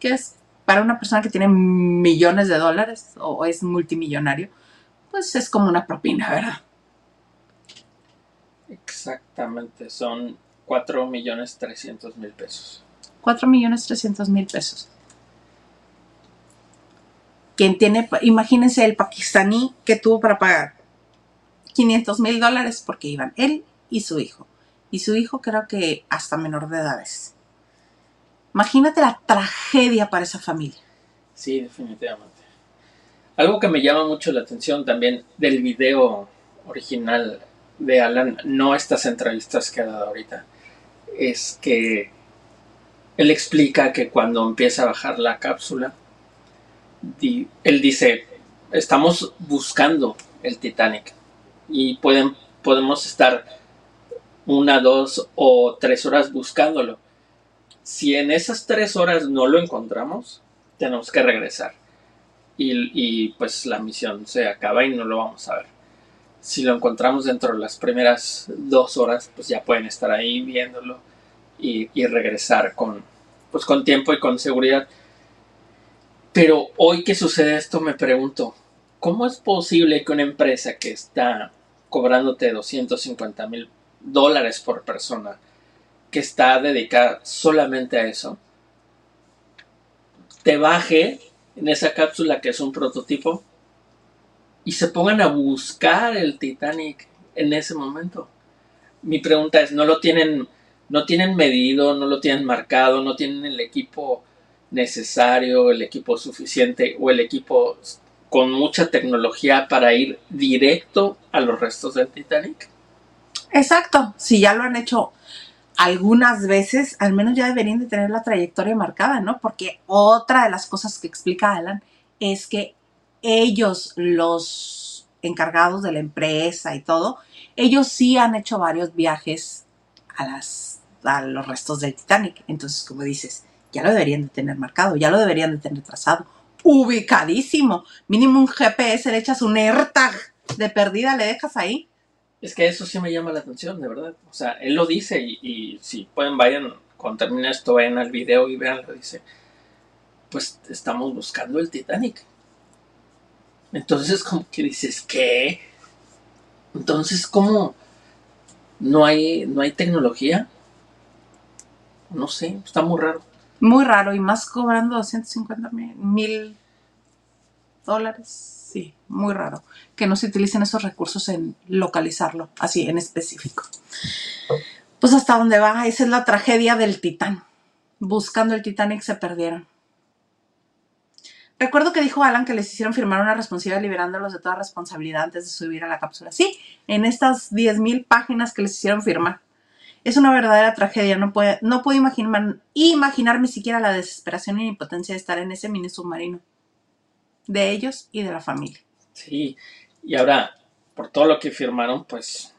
¿Qué es? para una persona que tiene millones de dólares o es multimillonario, pues es como una propina, ¿verdad? Exactamente, son 4 millones 300 mil pesos. 4 millones 300 mil pesos. Quien tiene, imagínense el pakistaní que tuvo para pagar 500 mil dólares porque iban él y su hijo. Y su hijo creo que hasta menor de edades. Imagínate la tragedia para esa familia. Sí, definitivamente. Algo que me llama mucho la atención también del video original de Alan, no estas entrevistas que ha dado ahorita, es que él explica que cuando empieza a bajar la cápsula, él dice, estamos buscando el Titanic y pueden, podemos estar una, dos o tres horas buscándolo si en esas tres horas no lo encontramos, tenemos que regresar. Y, pues la misión se acaba y no lo vamos a ver. Si lo encontramos dentro de las primeras dos horas, pues ya pueden estar ahí viéndolo y, regresar con, pues con tiempo y con seguridad. Pero hoy que sucede esto me pregunto, ¿cómo es posible que una empresa que está cobrándote 250 mil dólares por persona que está dedicada solamente a eso, te baje en esa cápsula que es un prototipo y se pongan a buscar el Titanic en ese momento. Mi pregunta es, ¿no lo tienen, no tienen medido, no lo tienen marcado, no tienen el equipo necesario, el equipo suficiente o el equipo con mucha tecnología para ir directo a los restos del Titanic? Exacto, si ya lo han hecho algunas veces, al menos ya deberían de tener la trayectoria marcada, ¿no? Porque otra de las cosas que explica Alan es que ellos, los encargados de la empresa y todo, ellos sí han hecho varios viajes a, las, a los restos del Titanic. Entonces, como dices, ya lo deberían de tener marcado, ya lo deberían de tener trazado, ubicadísimo. Mínimo un GPS, le echas un AirTag de perdida, le dejas ahí. Es que eso sí me llama la atención, de verdad. O sea, él lo dice y, si pueden, vayan, cuando termine esto, vayan al video y vean, lo dice. Pues estamos buscando el Titanic. Entonces, como que dices, ¿qué? Entonces, ¿cómo no hay, no hay tecnología? No sé, está muy raro. Muy raro, y más cobrando 250 mil dólares. Sí, muy raro que no se utilicen esos recursos en localizarlo, así en específico. Pues hasta dónde va, esa es la tragedia del Titán. Buscando el Titanic se perdieron. Recuerdo que dijo Alan que les hicieron firmar una responsiva liberándolos de toda responsabilidad antes de subir a la cápsula. Sí, en estas 10.000 páginas que les hicieron firmar. Es una verdadera tragedia. No, puede, no puedo imaginar, imaginarme siquiera la desesperación y impotencia de estar en ese mini submarino de ellos y de la familia. Sí, y ahora, por todo lo que firmaron, pues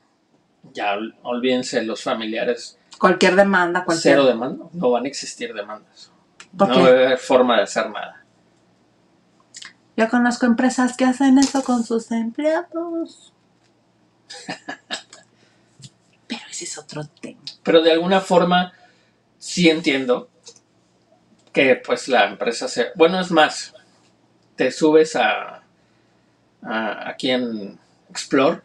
ya olvídense los familiares. Cualquier demanda, cualquier. Cero demanda, no van a existir demandas. no va a haber forma de hacer nada. Yo conozco empresas que hacen eso con sus empleados. Pero ese es otro tema. Pero de alguna forma sí entiendo que pues la empresa se... Bueno, es más, te subes a, aquí en Explore,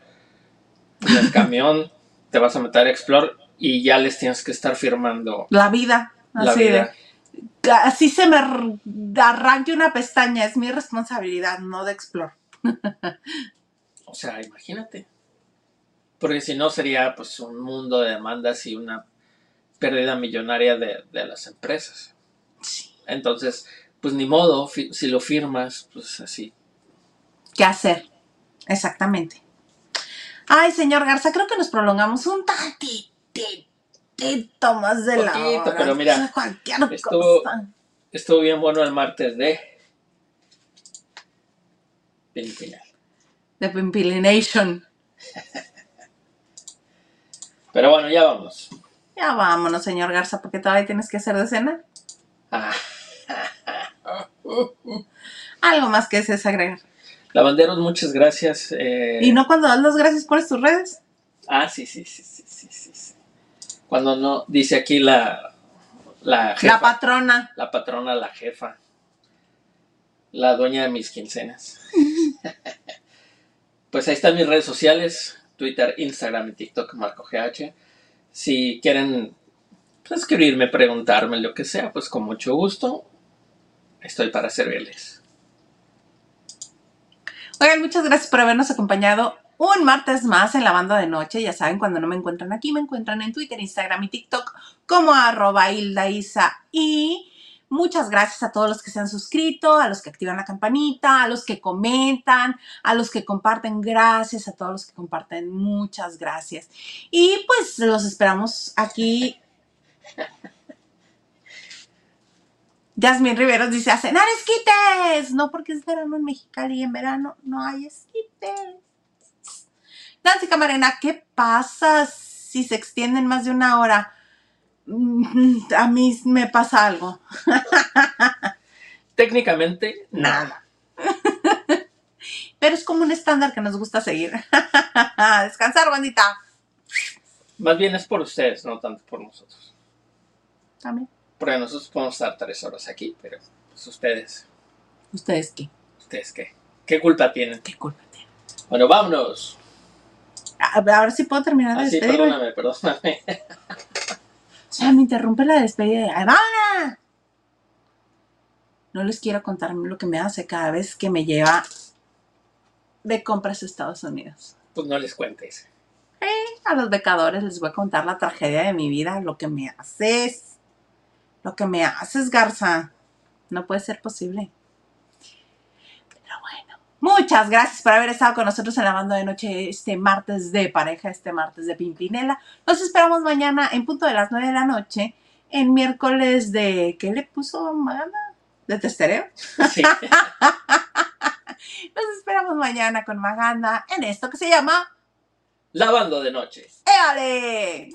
en el camión, te vas a meter a Explore y ya les tienes que estar firmando. La vida, así de. Así se me arranque una pestaña, es mi responsabilidad, no de Explore. o sea, imagínate. Porque si no sería pues un mundo de demandas y una pérdida millonaria de, de las empresas. Entonces, pues ni modo, si lo firmas, pues así. ¿Qué hacer? Exactamente. Ay, señor Garza, creo que nos prolongamos un tantito más de la hora. Pero mira, estuvo, estuvo bien bueno el martes de Pimpinal. De Pimpilination. Pero bueno, ya vamos. Ya vámonos, señor Garza, porque todavía tienes que hacer de cena. Ah. Algo más que desees agregar. Lavanderos, muchas gracias. Eh. ¿Y no cuando das las gracias por tus redes? Ah, sí, sí, sí, sí, sí, sí. Cuando no, dice aquí la, la jefa. La patrona. La patrona, la jefa. La dueña de mis quincenas. pues ahí están mis redes sociales, Twitter, Instagram y TikTok, Marco GH. Si quieren pues, escribirme, preguntarme, lo que sea, pues con mucho gusto estoy para servirles. Oigan, muchas gracias por habernos acompañado un martes más en la banda de noche. Ya saben, cuando no me encuentran aquí, me encuentran en Twitter, Instagram y TikTok como arroba Hilda Isa. Y muchas gracias a todos los que se han suscrito, a los que activan la campanita, a los que comentan, a los que comparten. Gracias a todos los que comparten. Muchas gracias. Y pues los esperamos aquí Jasmine Riveros dice, a cenar esquites. No, porque es verano en Mexicali y en verano no hay esquites. Nancy Camarena, ¿qué pasa si se extienden más de una hora? A mí me pasa algo. Técnicamente, nada. Pero es como un estándar que nos gusta seguir. Descansar, bandita. Más bien es por ustedes, no tanto por nosotros. También. Porque nosotros podemos estar tres horas aquí, pero pues ustedes. ¿Ustedes qué? ¿Ustedes qué? ¿Qué culpa tienen? ¿Qué culpa tienen? Bueno, vámonos. A, ver si puedo terminar de ah. Sí, perdóname, perdóname. o sea, me interrumpe la despedida. ¡Ay, No les quiero contar lo que me hace cada vez que me lleva de compras a Estados Unidos. Pues no les cuentes. Eh, a los becadores les voy a contar la tragedia de mi vida, lo que me haces lo que me haces, Garza. No puede ser posible. Pero bueno, Muchas gracias por haber estado con nosotros en la banda de noche este martes de pareja, este martes de Pimpinela. Nos esperamos mañana en punto de las 9 de la noche, en miércoles de... ¿Qué le puso Maganda? ¿De testereo? Sí. Nos esperamos mañana con Maganda en esto que se llama Lavando de noche. ¡Éale!